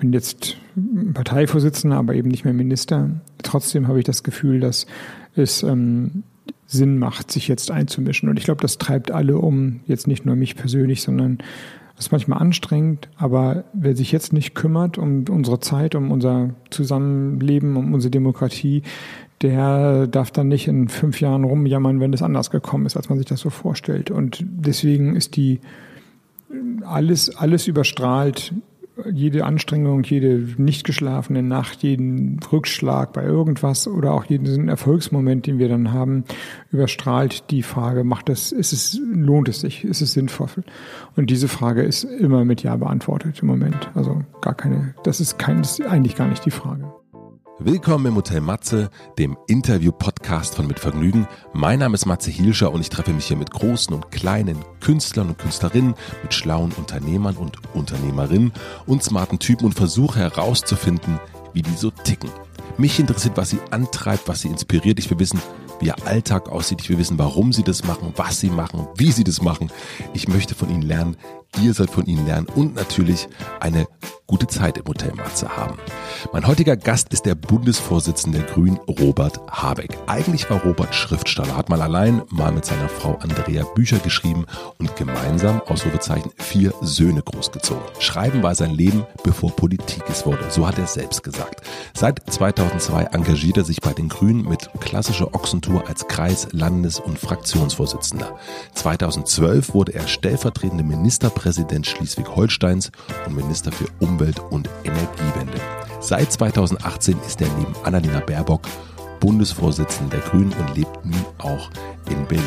bin jetzt Parteivorsitzender, aber eben nicht mehr Minister. Trotzdem habe ich das Gefühl, dass es ähm, Sinn macht, sich jetzt einzumischen. Und ich glaube, das treibt alle um, jetzt nicht nur mich persönlich, sondern das ist manchmal anstrengend, aber wer sich jetzt nicht kümmert um unsere Zeit, um unser Zusammenleben, um unsere Demokratie, der darf dann nicht in fünf Jahren rumjammern, wenn es anders gekommen ist, als man sich das so vorstellt. Und deswegen ist die alles, alles überstrahlt jede Anstrengung, jede nicht geschlafene Nacht, jeden Rückschlag bei irgendwas oder auch jeden Erfolgsmoment, den wir dann haben, überstrahlt die Frage, macht das, ist es, lohnt es sich, ist es sinnvoll? Und diese Frage ist immer mit Ja beantwortet im Moment. Also gar keine, das ist kein, das ist eigentlich gar nicht die Frage. Willkommen im Hotel Matze, dem Interview-Podcast von Mit Vergnügen. Mein Name ist Matze Hielscher und ich treffe mich hier mit großen und kleinen Künstlern und Künstlerinnen, mit schlauen Unternehmern und Unternehmerinnen und smarten Typen und versuche herauszufinden, wie die so ticken. Mich interessiert, was sie antreibt, was sie inspiriert. Ich will wissen, wie ihr Alltag aussieht. Ich will wissen, warum sie das machen, was sie machen, wie sie das machen. Ich möchte von ihnen lernen. Ihr sollt von ihnen lernen und natürlich eine gute Zeit im Hotel Matze haben. Mein heutiger Gast ist der Bundesvorsitzende der Grünen, Robert Habeck. Eigentlich war Robert Schriftsteller, hat mal allein, mal mit seiner Frau Andrea Bücher geschrieben und gemeinsam, Ausrufezeichen, vier Söhne großgezogen. Schreiben war sein Leben, bevor Politik es wurde. So hat er selbst gesagt. Seit 2002 engagiert er sich bei den Grünen mit klassischer Ochsentour als Kreis-, Landes- und Fraktionsvorsitzender. 2012 wurde er stellvertretende Ministerpräsident Schleswig-Holsteins und Minister für Umwelt und Energiewende. Seit 2018 ist er neben Annalena Baerbock Bundesvorsitzender der Grünen und lebt nun auch in Berlin.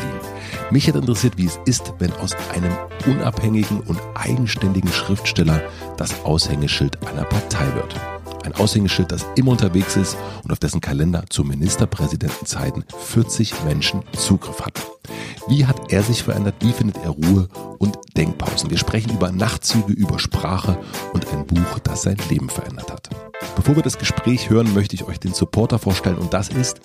Mich hat interessiert, wie es ist, wenn aus einem unabhängigen und eigenständigen Schriftsteller das Aushängeschild einer Partei wird. Ein Aushängeschild, das immer unterwegs ist und auf dessen Kalender zu Ministerpräsidentenzeiten 40 Menschen Zugriff hat. Wie hat er sich verändert? Wie findet er Ruhe und Denkpausen? Wir sprechen über Nachtzüge, über Sprache und ein Buch, das sein Leben verändert hat. Bevor wir das Gespräch hören, möchte ich euch den Supporter vorstellen und das ist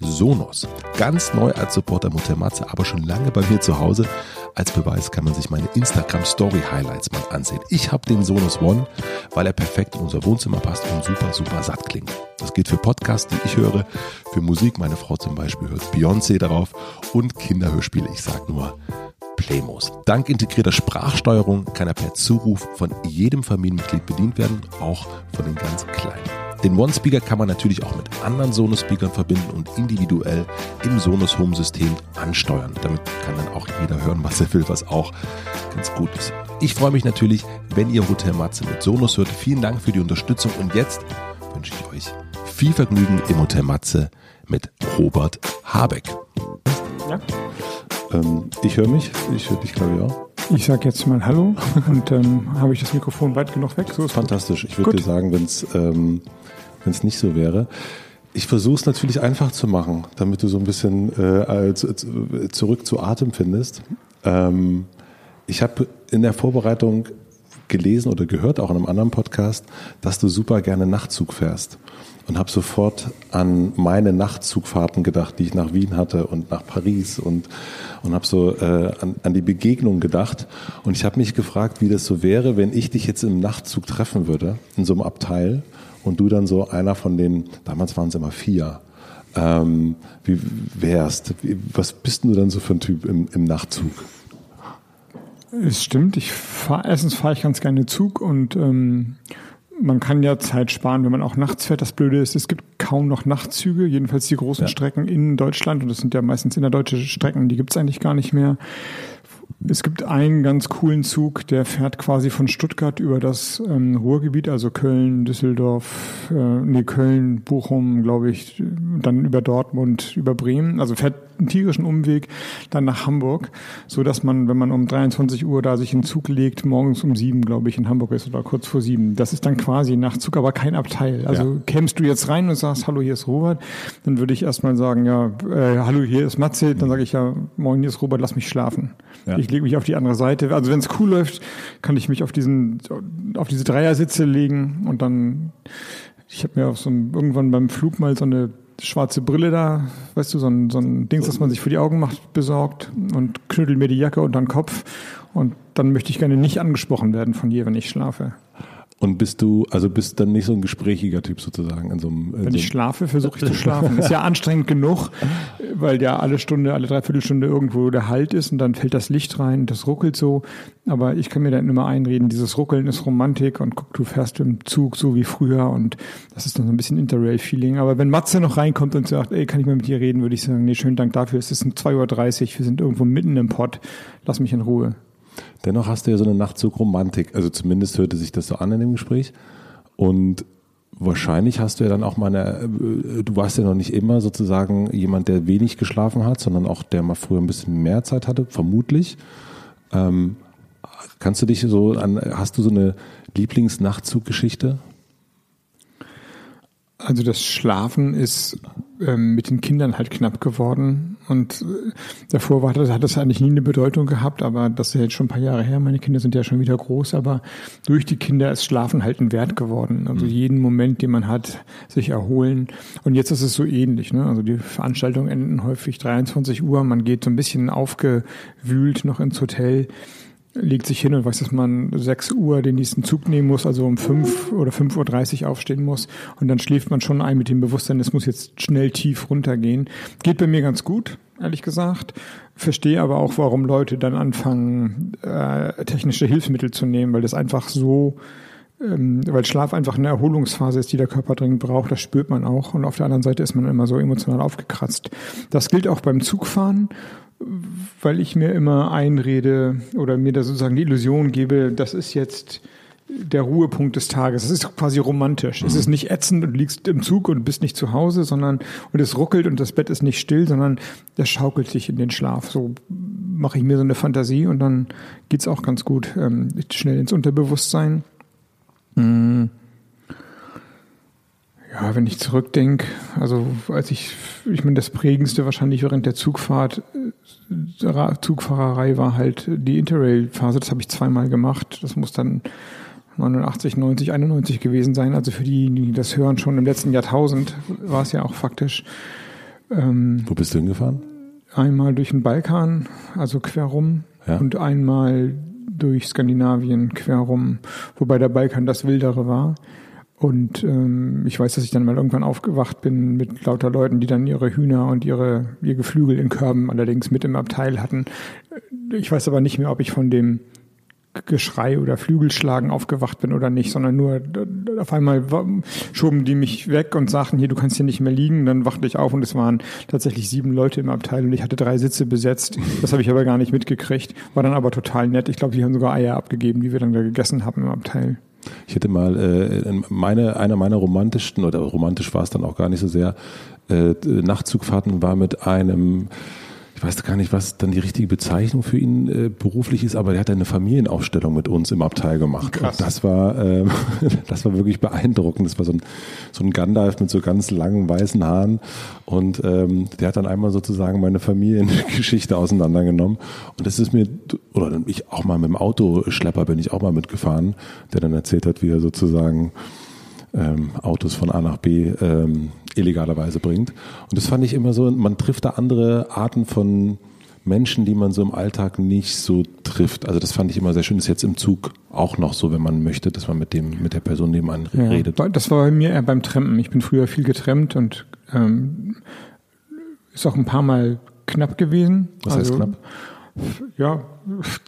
Sonos. Ganz neu als Supporter Mutter Matze, aber schon lange bei mir zu Hause. Als Beweis kann man sich meine Instagram Story Highlights mal ansehen. Ich habe den Sonos One, weil er perfekt in unser Wohnzimmer passt und super, super satt klingt. Das geht für Podcasts, die ich höre, für Musik, meine Frau zum Beispiel hört Beyoncé darauf und Kinderhörspiele. Ich sag nur Playmos. Dank integrierter Sprachsteuerung kann er per Zuruf von jedem Familienmitglied bedient werden, auch von den ganz Kleinen. Den One-Speaker kann man natürlich auch mit anderen Sonos-Speakern verbinden und individuell im Sonos Home-System ansteuern. Damit kann dann auch jeder hören, was er will, was auch ganz gut ist. Ich freue mich natürlich, wenn ihr Hotel Matze mit Sonos hört. Vielen Dank für die Unterstützung und jetzt wünsche ich euch viel Vergnügen im Hotel Matze mit Robert Habeck. Ja. Ähm, ich höre mich, ich höre dich, glaube ich, auch. Ich sage jetzt mal Hallo und ähm, habe ich das Mikrofon weit genug weg. So Fantastisch. Gut. Ich würde dir sagen, wenn es ähm, nicht so wäre. Ich versuche es natürlich einfach zu machen, damit du so ein bisschen äh, zurück zu Atem findest. Ähm, ich habe in der Vorbereitung gelesen oder gehört, auch in einem anderen Podcast, dass du super gerne Nachtzug fährst und habe sofort an meine Nachtzugfahrten gedacht, die ich nach Wien hatte und nach Paris und, und habe so äh, an, an die Begegnung gedacht. Und ich habe mich gefragt, wie das so wäre, wenn ich dich jetzt im Nachtzug treffen würde, in so einem Abteil und du dann so einer von den, damals waren es immer vier, ähm, wie wärst. Wie, was bist du dann so für ein Typ im, im Nachtzug? Es stimmt, ich fahr, erstens fahre ich ganz gerne Zug und ähm, man kann ja Zeit sparen, wenn man auch nachts fährt. Das Blöde ist, es gibt kaum noch Nachtzüge, jedenfalls die großen ja. Strecken in Deutschland und das sind ja meistens innerdeutsche Strecken, die gibt es eigentlich gar nicht mehr. Es gibt einen ganz coolen Zug, der fährt quasi von Stuttgart über das ähm, Ruhrgebiet, also Köln, Düsseldorf, äh, nee, Köln, Bochum, glaube ich, dann über Dortmund, über Bremen. Also fährt einen tierischen Umweg dann nach Hamburg, so dass man, wenn man um 23 Uhr da sich in den Zug legt, morgens um sieben, glaube ich, in Hamburg ist oder kurz vor sieben. Das ist dann quasi Nachtzug, aber kein Abteil. Also ja. kämst du jetzt rein und sagst, hallo, hier ist Robert, dann würde ich erstmal sagen, ja, äh, hallo, hier ist Matze, dann sage ich ja, moin, hier ist Robert, lass mich schlafen. Ja. Ich lege mich auf die andere Seite. Also wenn es cool läuft, kann ich mich auf diesen, auf diese Dreiersitze legen und dann, ich habe mir auf so ein, irgendwann beim Flug mal so eine schwarze Brille da, weißt du, so ein, so ein Dings, das man sich für die Augen macht, besorgt und knüttel mir die Jacke unter den Kopf und dann möchte ich gerne nicht angesprochen werden von dir, wenn ich schlafe. Und bist du, also bist dann nicht so ein gesprächiger Typ sozusagen in so einem. Wenn ich schlafe, versuche ich zu schlafen. Ist ja anstrengend genug, weil ja alle Stunde, alle Dreiviertelstunde irgendwo der Halt ist und dann fällt das Licht rein, das ruckelt so. Aber ich kann mir dann immer einreden, dieses Ruckeln ist Romantik und guck, du fährst im Zug so wie früher und das ist dann so ein bisschen Interrail-Feeling. Aber wenn Matze noch reinkommt und sagt, ey, kann ich mal mit dir reden, würde ich sagen, nee, schönen Dank dafür. Es ist 2.30 Uhr, wir sind irgendwo mitten im Pott. Lass mich in Ruhe. Dennoch hast du ja so eine Nachtzug-Romantik. Also zumindest hörte sich das so an in dem Gespräch. Und wahrscheinlich hast du ja dann auch mal eine, äh, du warst ja noch nicht immer sozusagen jemand, der wenig geschlafen hat, sondern auch der mal früher ein bisschen mehr Zeit hatte, vermutlich. Ähm, kannst du dich so an, hast du so eine Lieblingsnachtzuggeschichte? Also das Schlafen ist ähm, mit den Kindern halt knapp geworden und äh, davor war das, hat das eigentlich nie eine Bedeutung gehabt, aber das ist ja jetzt schon ein paar Jahre her. Meine Kinder sind ja schon wieder groß, aber durch die Kinder ist Schlafen halt ein Wert geworden. Also mhm. jeden Moment, den man hat, sich erholen. Und jetzt ist es so ähnlich. Ne? Also die Veranstaltungen enden häufig 23 Uhr, man geht so ein bisschen aufgewühlt noch ins Hotel legt sich hin und weiß, dass man 6 Uhr den nächsten Zug nehmen muss, also um 5 oder 5.30 Uhr aufstehen muss. Und dann schläft man schon ein mit dem Bewusstsein, es muss jetzt schnell tief runtergehen. Geht bei mir ganz gut, ehrlich gesagt. Verstehe aber auch, warum Leute dann anfangen, äh, technische Hilfsmittel zu nehmen, weil das einfach so ähm, weil Schlaf einfach eine Erholungsphase ist, die der Körper dringend braucht, das spürt man auch. Und auf der anderen Seite ist man immer so emotional aufgekratzt. Das gilt auch beim Zugfahren weil ich mir immer einrede oder mir da sozusagen die Illusion gebe, das ist jetzt der Ruhepunkt des Tages. Es ist quasi romantisch. Mhm. Es ist nicht ätzend und liegst im Zug und bist nicht zu Hause, sondern und es ruckelt und das Bett ist nicht still, sondern das schaukelt sich in den Schlaf. So mache ich mir so eine Fantasie und dann geht's auch ganz gut ähm, schnell ins Unterbewusstsein. Mhm. Ja, wenn ich zurückdenke, also als ich, ich meine, das prägendste wahrscheinlich während der Zugfahrt, äh, Zugfahrerei war halt die Interrail-Phase. Das habe ich zweimal gemacht. Das muss dann 89, 90, 91 gewesen sein. Also für die, die das hören, schon im letzten Jahrtausend war es ja auch faktisch. Ähm, Wo bist du hingefahren? Einmal durch den Balkan, also quer rum, ja. und einmal durch Skandinavien quer rum, wobei der Balkan das wildere war. Und ähm, ich weiß, dass ich dann mal irgendwann aufgewacht bin mit lauter Leuten, die dann ihre Hühner und ihre ihr Geflügel in Körben allerdings mit im Abteil hatten. Ich weiß aber nicht mehr, ob ich von dem Geschrei oder Flügelschlagen aufgewacht bin oder nicht, sondern nur auf einmal schoben die mich weg und sagten, hier, du kannst hier nicht mehr liegen. Dann wachte ich auf und es waren tatsächlich sieben Leute im Abteil und ich hatte drei Sitze besetzt. Das habe ich aber gar nicht mitgekriegt. War dann aber total nett. Ich glaube, die haben sogar Eier abgegeben, die wir dann da gegessen haben im Abteil. Ich hätte mal äh, meine, einer meiner romantischsten, oder romantisch war es dann auch gar nicht so sehr, äh, Nachtzugfahrten war mit einem ich weiß gar nicht, was dann die richtige Bezeichnung für ihn äh, beruflich ist, aber er hat eine Familienaufstellung mit uns im Abteil gemacht. Krass. Und das war, äh, das war wirklich beeindruckend. Das war so ein, so ein Gandalf mit so ganz langen weißen Haaren und ähm, der hat dann einmal sozusagen meine Familiengeschichte auseinandergenommen. Und das ist mir, oder ich auch mal mit dem Autoschlepper bin ich auch mal mitgefahren, der dann erzählt hat, wie er sozusagen ähm, Autos von A nach B ähm, illegalerweise bringt. Und das fand ich immer so, man trifft da andere Arten von Menschen, die man so im Alltag nicht so trifft. Also das fand ich immer sehr schön. Das ist jetzt im Zug auch noch so, wenn man möchte, dass man mit dem mit der Person nebenan ja, redet. Das war bei mir eher beim Trampen. Ich bin früher viel getrennt und ähm, ist auch ein paar Mal knapp gewesen. Was also, heißt knapp? Ja,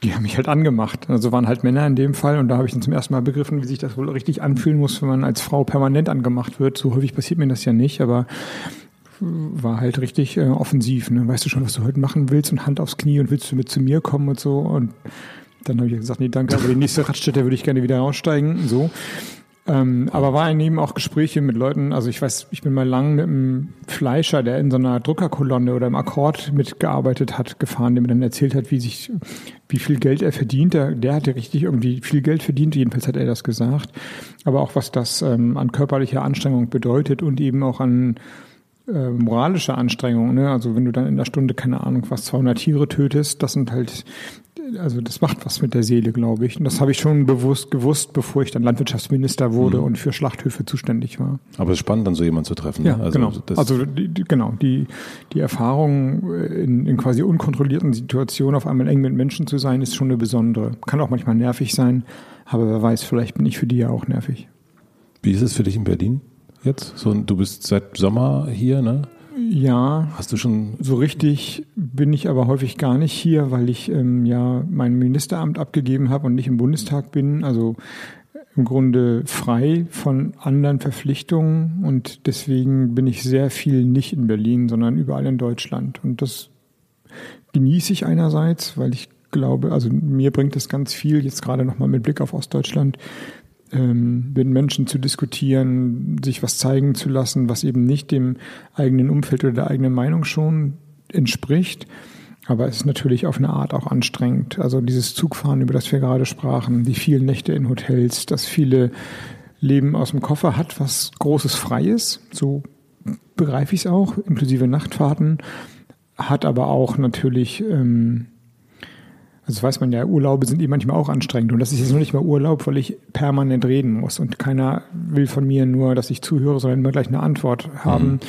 die haben mich halt angemacht. Also waren halt Männer in dem Fall und da habe ich dann zum ersten Mal begriffen, wie sich das wohl richtig anfühlen muss, wenn man als Frau permanent angemacht wird. So häufig passiert mir das ja nicht, aber war halt richtig äh, offensiv. Ne? Weißt du schon, was du heute machen willst und Hand aufs Knie und willst du mit zu mir kommen und so und dann habe ich gesagt, nee, danke, aber die nächste Radstätte würde ich gerne wieder aussteigen. So. Ähm, aber war eben auch Gespräche mit Leuten, also ich weiß, ich bin mal lang mit einem Fleischer, der in so einer Druckerkolonne oder im Akkord mitgearbeitet hat, gefahren, der mir dann erzählt hat, wie sich, wie viel Geld er verdient. Der, der hatte richtig irgendwie viel Geld verdient, jedenfalls hat er das gesagt. Aber auch was das ähm, an körperlicher Anstrengung bedeutet und eben auch an äh, moralische Anstrengung. Ne? Also wenn du dann in der Stunde, keine Ahnung, was 200 Tiere tötest, das sind halt, also das macht was mit der Seele, glaube ich. Und das habe ich schon bewusst gewusst, bevor ich dann Landwirtschaftsminister wurde mhm. und für Schlachthöfe zuständig war. Aber es ist spannend, dann so jemanden zu treffen. Ja, ne? also genau. also die, die, genau, die, die Erfahrung in, in quasi unkontrollierten Situationen auf einmal eng mit Menschen zu sein, ist schon eine besondere. Kann auch manchmal nervig sein, aber wer weiß, vielleicht bin ich für die ja auch nervig. Wie ist es für dich in Berlin? jetzt? So, du bist seit Sommer hier, ne? Ja. Hast du schon. So richtig bin ich aber häufig gar nicht hier, weil ich ähm, ja mein Ministeramt abgegeben habe und nicht im Bundestag bin. Also im Grunde frei von anderen Verpflichtungen und deswegen bin ich sehr viel nicht in Berlin, sondern überall in Deutschland. Und das genieße ich einerseits, weil ich glaube, also mir bringt es ganz viel, jetzt gerade nochmal mit Blick auf Ostdeutschland, ähm, mit Menschen zu diskutieren, sich was zeigen zu lassen, was eben nicht dem eigenen Umfeld oder der eigenen Meinung schon entspricht. Aber es ist natürlich auf eine Art auch anstrengend. Also dieses Zugfahren, über das wir gerade sprachen, die vielen Nächte in Hotels, das viele Leben aus dem Koffer hat, was großes Freies, so begreife ich es auch, inklusive Nachtfahrten, hat aber auch natürlich ähm, das weiß man ja, Urlaube sind eben manchmal auch anstrengend. Und das ist jetzt noch nicht mal Urlaub, weil ich permanent reden muss. Und keiner will von mir nur, dass ich zuhöre, sondern immer gleich eine Antwort haben. Mhm.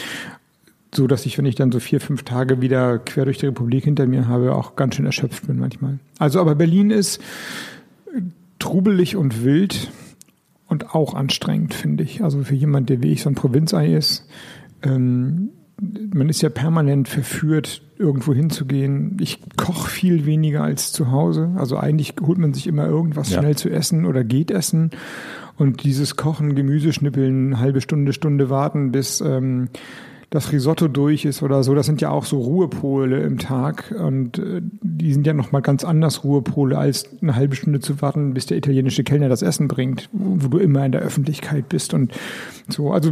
So dass ich, wenn ich dann so vier, fünf Tage wieder quer durch die Republik hinter mir habe, auch ganz schön erschöpft bin manchmal. Also aber Berlin ist trubelig und wild und auch anstrengend, finde ich. Also für jemand, der wie ich so ein Provinzei ist, ähm, man ist ja permanent verführt, irgendwo hinzugehen. Ich koche viel weniger als zu Hause. Also eigentlich holt man sich immer irgendwas ja. schnell zu essen oder geht essen. Und dieses Kochen, Gemüse schnippeln, halbe Stunde, Stunde warten, bis ähm, das Risotto durch ist oder so, das sind ja auch so Ruhepole im Tag. Und äh, die sind ja nochmal ganz anders Ruhepole, als eine halbe Stunde zu warten, bis der italienische Kellner das Essen bringt, wo du immer in der Öffentlichkeit bist. Und so, also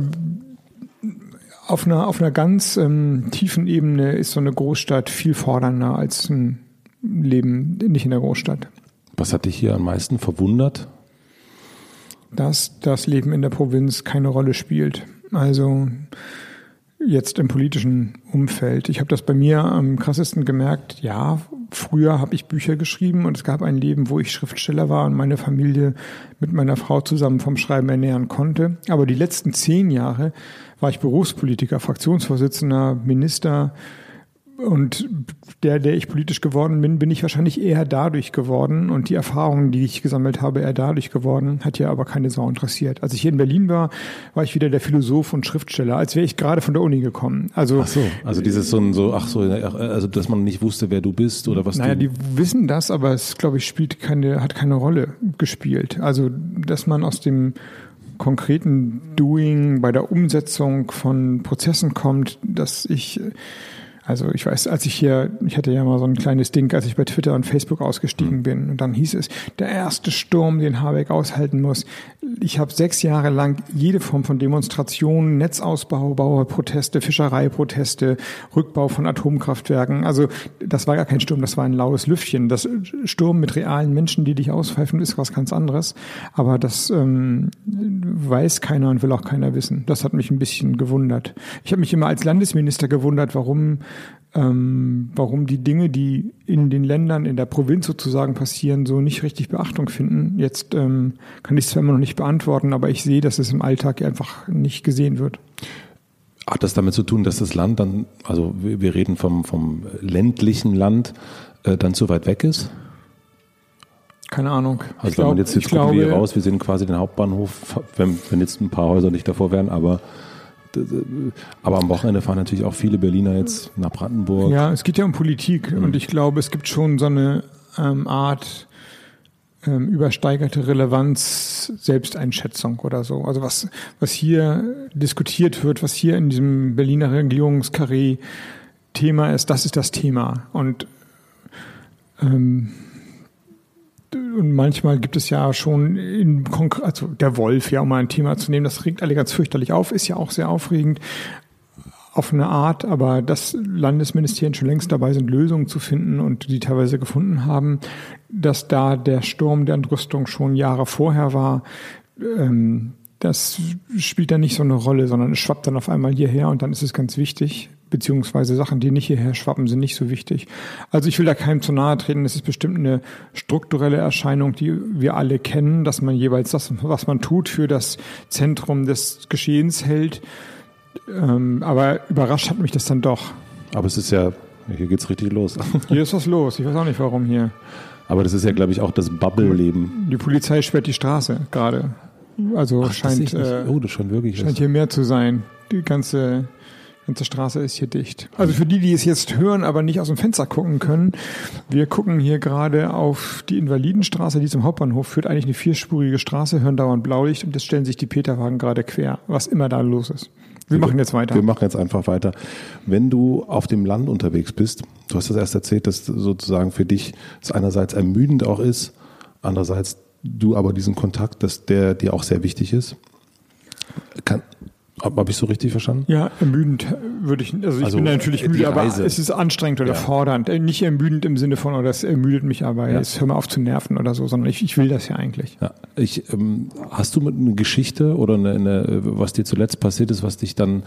auf einer, auf einer ganz ähm, tiefen Ebene ist so eine Großstadt viel fordernder als ein Leben nicht in der Großstadt. Was hat dich hier am meisten verwundert? Dass das Leben in der Provinz keine Rolle spielt. Also jetzt im politischen Umfeld. Ich habe das bei mir am krassesten gemerkt. Ja, früher habe ich Bücher geschrieben und es gab ein Leben, wo ich Schriftsteller war und meine Familie mit meiner Frau zusammen vom Schreiben ernähren konnte. Aber die letzten zehn Jahre war ich Berufspolitiker, Fraktionsvorsitzender, Minister, und der, der ich politisch geworden bin, bin ich wahrscheinlich eher dadurch geworden und die Erfahrungen, die ich gesammelt habe, eher dadurch geworden, hat ja aber keine Sau interessiert. Als ich hier in Berlin war, war ich wieder der Philosoph und Schriftsteller, als wäre ich gerade von der Uni gekommen. Also ach so, also dieses so ein so ach so, also dass man nicht wusste, wer du bist oder was. Naja, du die wissen das, aber es glaube ich spielt keine, hat keine Rolle gespielt. Also dass man aus dem konkreten Doing bei der Umsetzung von Prozessen kommt, dass ich also ich weiß, als ich hier, ich hatte ja mal so ein kleines Ding, als ich bei Twitter und Facebook ausgestiegen mhm. bin und dann hieß es, der erste Sturm, den Habeck aushalten muss. Ich habe sechs Jahre lang jede Form von Demonstrationen, Netzausbau, Bauerproteste, Fischereiproteste, Rückbau von Atomkraftwerken. Also das war gar kein Sturm, das war ein laues Lüftchen. Das Sturm mit realen Menschen, die dich auspfeifen, ist was ganz anderes. Aber das ähm, weiß keiner und will auch keiner wissen. Das hat mich ein bisschen gewundert. Ich habe mich immer als Landesminister gewundert, warum ähm, warum die Dinge, die in den Ländern, in der Provinz sozusagen passieren, so nicht richtig Beachtung finden. Jetzt ähm, kann ich es zwar immer noch nicht beantworten, aber ich sehe, dass es im Alltag einfach nicht gesehen wird. Hat das damit zu tun, dass das Land dann, also wir reden vom, vom ländlichen Land, äh, dann zu weit weg ist? Keine Ahnung. Also ich wenn man jetzt, jetzt gucken glaube, wir hier raus, wir sehen quasi den Hauptbahnhof, wenn, wenn jetzt ein paar Häuser nicht davor wären, aber aber am Wochenende fahren natürlich auch viele Berliner jetzt nach Brandenburg. Ja, es geht ja um Politik mhm. und ich glaube, es gibt schon so eine ähm, Art ähm, übersteigerte Relevanz, Selbsteinschätzung oder so. Also was, was hier diskutiert wird, was hier in diesem Berliner Regierungskarree Thema ist, das ist das Thema. Und ähm, und manchmal gibt es ja schon in Konk also der Wolf, ja, um mal ein Thema zu nehmen, das regt alle ganz fürchterlich auf, ist ja auch sehr aufregend auf eine Art, aber dass Landesministerien schon längst dabei sind, Lösungen zu finden und die teilweise gefunden haben, dass da der Sturm der Entrüstung schon Jahre vorher war, ähm, das spielt dann nicht so eine Rolle, sondern es schwappt dann auf einmal hierher und dann ist es ganz wichtig, beziehungsweise Sachen, die nicht hierher schwappen, sind nicht so wichtig. Also ich will da keinem zu nahe treten, es ist bestimmt eine strukturelle Erscheinung, die wir alle kennen, dass man jeweils das, was man tut, für das Zentrum des Geschehens hält. Ähm, aber überrascht hat mich das dann doch. Aber es ist ja, hier geht's richtig los. Hier ist was los, ich weiß auch nicht warum hier. Aber das ist ja, glaube ich, auch das Bubble-Leben. Die Polizei sperrt die Straße gerade. Also Ach, scheint, äh, oh, das schon wirklich scheint hier mehr zu sein. Die ganze, ganze Straße ist hier dicht. Also für die, die es jetzt hören, aber nicht aus dem Fenster gucken können, wir gucken hier gerade auf die Invalidenstraße, die zum Hauptbahnhof führt, eigentlich eine vierspurige Straße, hören dauernd Blaulicht und jetzt stellen sich die Peterwagen gerade quer, was immer da los ist. Wir machen jetzt weiter. Wir machen jetzt einfach weiter. Wenn du auf dem Land unterwegs bist, du hast das erst erzählt, dass sozusagen für dich es einerseits ermüdend auch ist, andererseits du aber diesen Kontakt, dass der dir auch sehr wichtig ist. Kann, habe ich so richtig verstanden? Ja, ermüdend würde ich, also ich Also, bin natürlich die müde, aber es ist anstrengend oder Ja. fordernd. Äh, Nicht ermüdend im Sinne von, oder es ermüdet mich aber, Ja. jetzt hör mal auf zu nerven oder so, sondern ich, ich will das ja eigentlich. Ja, ich, ähm, hast du mit eine Geschichte oder eine, eine, was dir zuletzt passiert ist, was dich dann,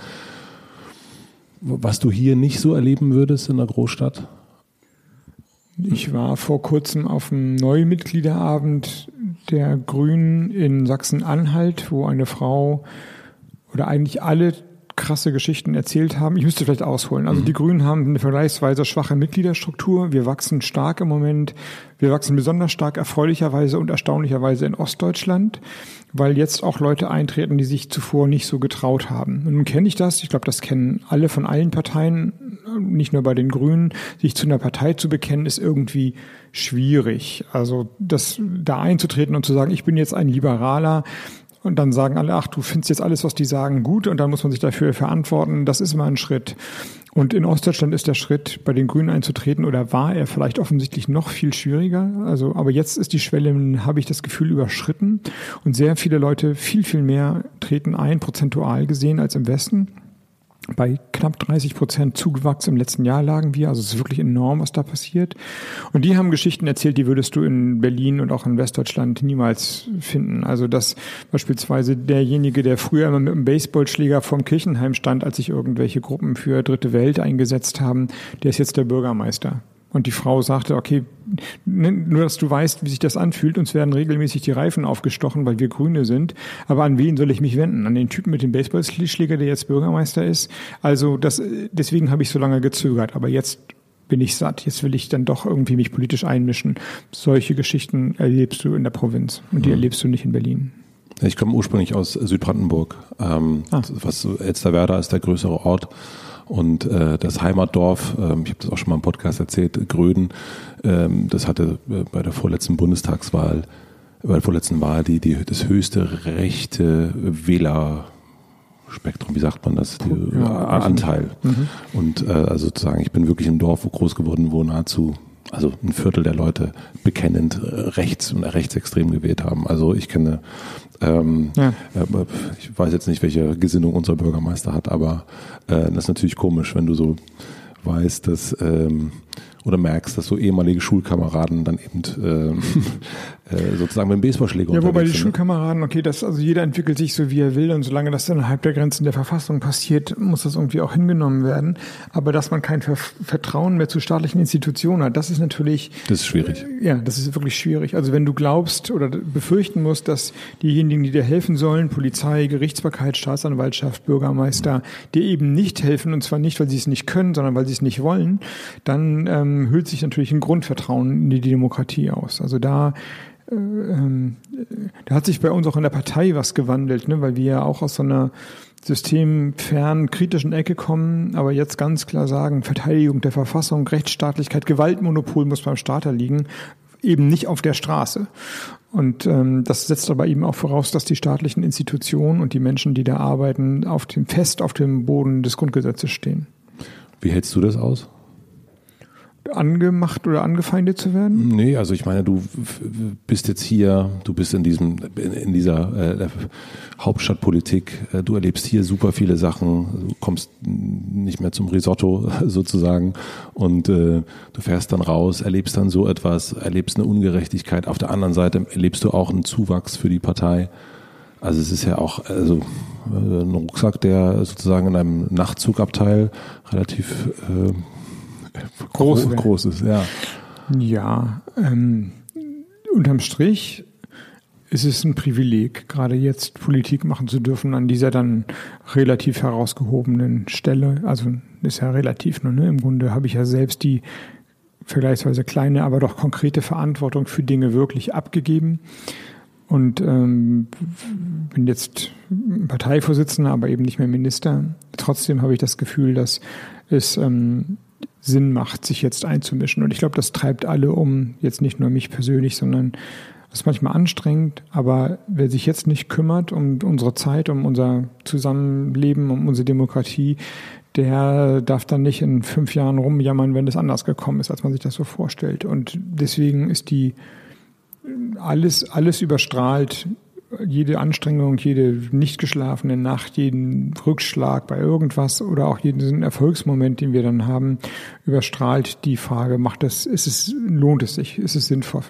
was du hier nicht so erleben würdest in der Großstadt? Ich war vor kurzem auf einem Neumitgliederabend der Grünen in Sachsen-Anhalt, wo eine Frau oder eigentlich alle krasse Geschichten erzählt haben. Ich müsste vielleicht ausholen. Also die Grünen haben eine vergleichsweise schwache Mitgliederstruktur. Wir wachsen stark im Moment. Wir wachsen besonders stark erfreulicherweise und erstaunlicherweise in Ostdeutschland, weil jetzt auch Leute eintreten, die sich zuvor nicht so getraut haben. Und nun kenne ich das. Ich glaube, das kennen alle von allen Parteien, nicht nur bei den Grünen. Sich zu einer Partei zu bekennen, ist irgendwie schwierig. Also das da einzutreten und zu sagen, ich bin jetzt ein Liberaler, und dann sagen alle, ach, du findest jetzt alles, was die sagen, gut und dann muss man sich dafür verantworten. Das ist immer ein Schritt. Und in Ostdeutschland ist der Schritt, bei den Grünen einzutreten oder war er vielleicht offensichtlich noch viel schwieriger. Also, aber jetzt ist die Schwelle, habe ich das Gefühl, überschritten. Und sehr viele Leute, viel, viel mehr treten ein, prozentual gesehen, als im Westen. Bei knapp 30 Prozent Zugewachs im letzten Jahr lagen wir. Also es ist wirklich enorm, was da passiert. Und die haben Geschichten erzählt, die würdest du in Berlin und auch in Westdeutschland niemals finden. Also dass beispielsweise derjenige, der früher immer mit einem Baseballschläger vorm Kirchenheim stand, als sich irgendwelche Gruppen für Dritte Welt eingesetzt haben, der ist jetzt der Bürgermeister. Und die Frau sagte, okay, nur dass du weißt, wie sich das anfühlt, uns werden regelmäßig die Reifen aufgestochen, weil wir Grüne sind. Aber an wen soll ich mich wenden? An den Typen mit dem Baseballschläger, der jetzt Bürgermeister ist? Also das, deswegen habe ich so lange gezögert. Aber jetzt bin ich satt. Jetzt will ich dann doch irgendwie mich politisch einmischen. Solche Geschichten erlebst du in der Provinz und die erlebst du nicht in Berlin. Ich komme ursprünglich aus Südbrandenburg. Ähm, Ah. was Elsterwerda ist der größere Ort. Und äh, das Heimatdorf, ähm, ich habe das auch schon mal im Podcast erzählt, Gröden, ähm, das hatte äh, bei der vorletzten Bundestagswahl, bei der vorletzten Wahl die, die das höchste rechte Wählerspektrum, wie sagt man das, die, Ja, äh, Anteil. Und äh, also sozusagen, ich bin wirklich im Dorf, wo groß geworden, wo nahezu also ein Viertel der Leute bekennend äh, rechts und rechtsextrem gewählt haben. Also ich kenne, ähm, Ja. äh, ich weiß jetzt nicht, welche Gesinnung unser Bürgermeister hat, aber äh, das ist natürlich komisch, wenn du so weißt, dass ähm, oder merkst, dass so ehemalige Schulkameraden dann eben ähm, äh, sozusagen mit dem Baseballschläger Ja, wobei die sind. ne? Schulkameraden, okay, das, also jeder entwickelt sich so, wie er will und solange das innerhalb der Grenzen der Verfassung passiert, muss das irgendwie auch hingenommen werden. Aber dass man kein Ver Vertrauen mehr zu staatlichen Institutionen hat, das ist natürlich, Das ist schwierig. ja, das ist wirklich schwierig. Also wenn du glaubst oder befürchten musst, dass diejenigen, die dir helfen sollen, Polizei, Gerichtsbarkeit, Staatsanwaltschaft, Bürgermeister, dir eben nicht helfen, und zwar nicht, weil sie es nicht können, sondern weil sie es nicht wollen, dann ähm, hüllt sich natürlich ein Grundvertrauen in die Demokratie aus. Also da äh, ähm, da hat sich bei uns auch in der Partei was gewandelt, ne? weil wir ja auch aus so einer systemfernen, kritischen Ecke kommen, aber jetzt ganz klar sagen, Verteidigung der Verfassung, Rechtsstaatlichkeit, Gewaltmonopol muss beim Staater liegen, eben nicht auf der Straße. Und ähm, das setzt aber eben auch voraus, dass die staatlichen Institutionen und die Menschen, die da arbeiten, auf dem fest auf dem Boden des Grundgesetzes stehen. Wie hältst du das aus? Angemacht oder angefeindet zu werden? Nee, also ich meine, du bist jetzt hier, du bist in diesem, in, in dieser äh, Hauptstadtpolitik, äh, du erlebst hier super viele Sachen, du kommst nicht mehr zum Risotto sozusagen und äh, du fährst dann raus, erlebst dann so etwas, erlebst eine Ungerechtigkeit. Auf der anderen Seite erlebst du auch einen Zuwachs für die Partei. Also es ist ja auch also äh, ein Rucksack, der sozusagen in einem Nachtzugabteil relativ äh, groß, groß, groß ist, ja. Ja, ähm, unterm Strich ist es ein Privileg, gerade jetzt Politik machen zu dürfen an dieser dann relativ herausgehobenen Stelle. Also ist ja relativ nur, ne? Im Grunde habe ich ja selbst die vergleichsweise kleine, aber doch konkrete Verantwortung für Dinge wirklich abgegeben. Und ähm, bin jetzt Parteivorsitzender, aber eben nicht mehr Minister. Trotzdem habe ich das Gefühl, dass es ähm, Sinn macht, sich jetzt einzumischen. Und ich glaube, das treibt alle um, jetzt nicht nur mich persönlich, sondern das ist manchmal anstrengend, aber wer sich jetzt nicht kümmert um unsere Zeit, um unser Zusammenleben, um unsere Demokratie, der darf dann nicht in fünf Jahren rumjammern, wenn es anders gekommen ist, als man sich das so vorstellt. Und deswegen ist die alles, alles überstrahlt jede Anstrengung, jede nicht geschlafene Nacht, jeden Rückschlag bei irgendwas oder auch jeden Erfolgsmoment, den wir dann haben, überstrahlt die Frage, macht das, ist es, lohnt es sich, ist es sinnvoll?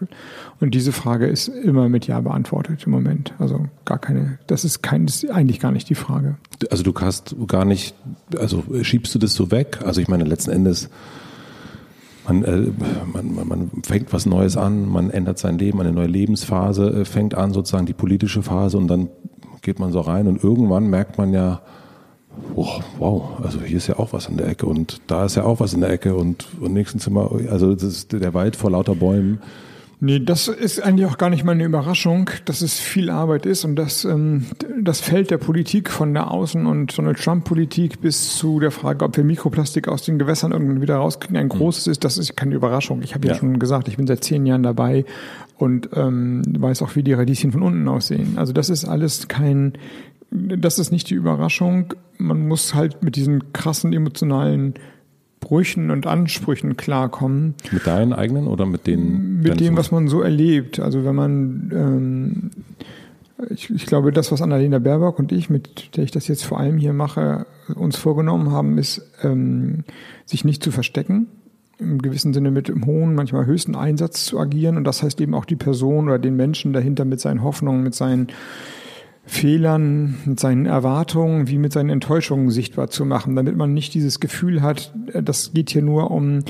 Und diese Frage ist immer mit Ja beantwortet im Moment. Also gar keine, das ist kein, das ist eigentlich gar nicht die Frage. Also du hast gar nicht, also schiebst du das so weg? Also ich meine, letzten Endes, man, äh, man, man, man fängt was Neues an, man ändert sein Leben, eine neue Lebensphase äh, fängt an, sozusagen die politische Phase und dann geht man so rein und irgendwann merkt man ja, oh, wow, also hier ist ja auch was in der Ecke und da ist ja auch was in der Ecke und im nächsten Zimmer, also das ist der Wald vor lauter Bäumen. Nee, das ist eigentlich auch gar nicht mal eine Überraschung, dass es viel Arbeit ist und dass ähm, das Feld der Politik von der Außen- und Donald Trump-Politik bis zu der Frage, ob wir Mikroplastik aus den Gewässern irgendwann wieder rauskriegen, ein mhm. großes ist. Das ist keine Überraschung. Ich habe ja. ja schon gesagt, ich bin seit zehn Jahren dabei und ähm, weiß auch, wie die Radieschen von unten aussehen. Also das ist alles kein, das ist nicht die Überraschung. Man muss halt mit diesen krassen emotionalen Brüchen und Ansprüchen klarkommen. Mit deinen eigenen oder mit denen? Mit dem, was man so erlebt. Also wenn man, ähm, ich, ich glaube, das, was Annalena Baerbock und ich, mit der ich das jetzt vor allem hier mache, uns vorgenommen haben, ist, ähm, sich nicht zu verstecken, im gewissen Sinne mit dem hohen, manchmal höchsten Einsatz zu agieren. Und das heißt eben auch die Person oder den Menschen dahinter mit seinen Hoffnungen, mit seinen Fehlern, mit seinen Erwartungen wie mit seinen Enttäuschungen sichtbar zu machen, damit man nicht dieses Gefühl hat, äh, das geht hier nur um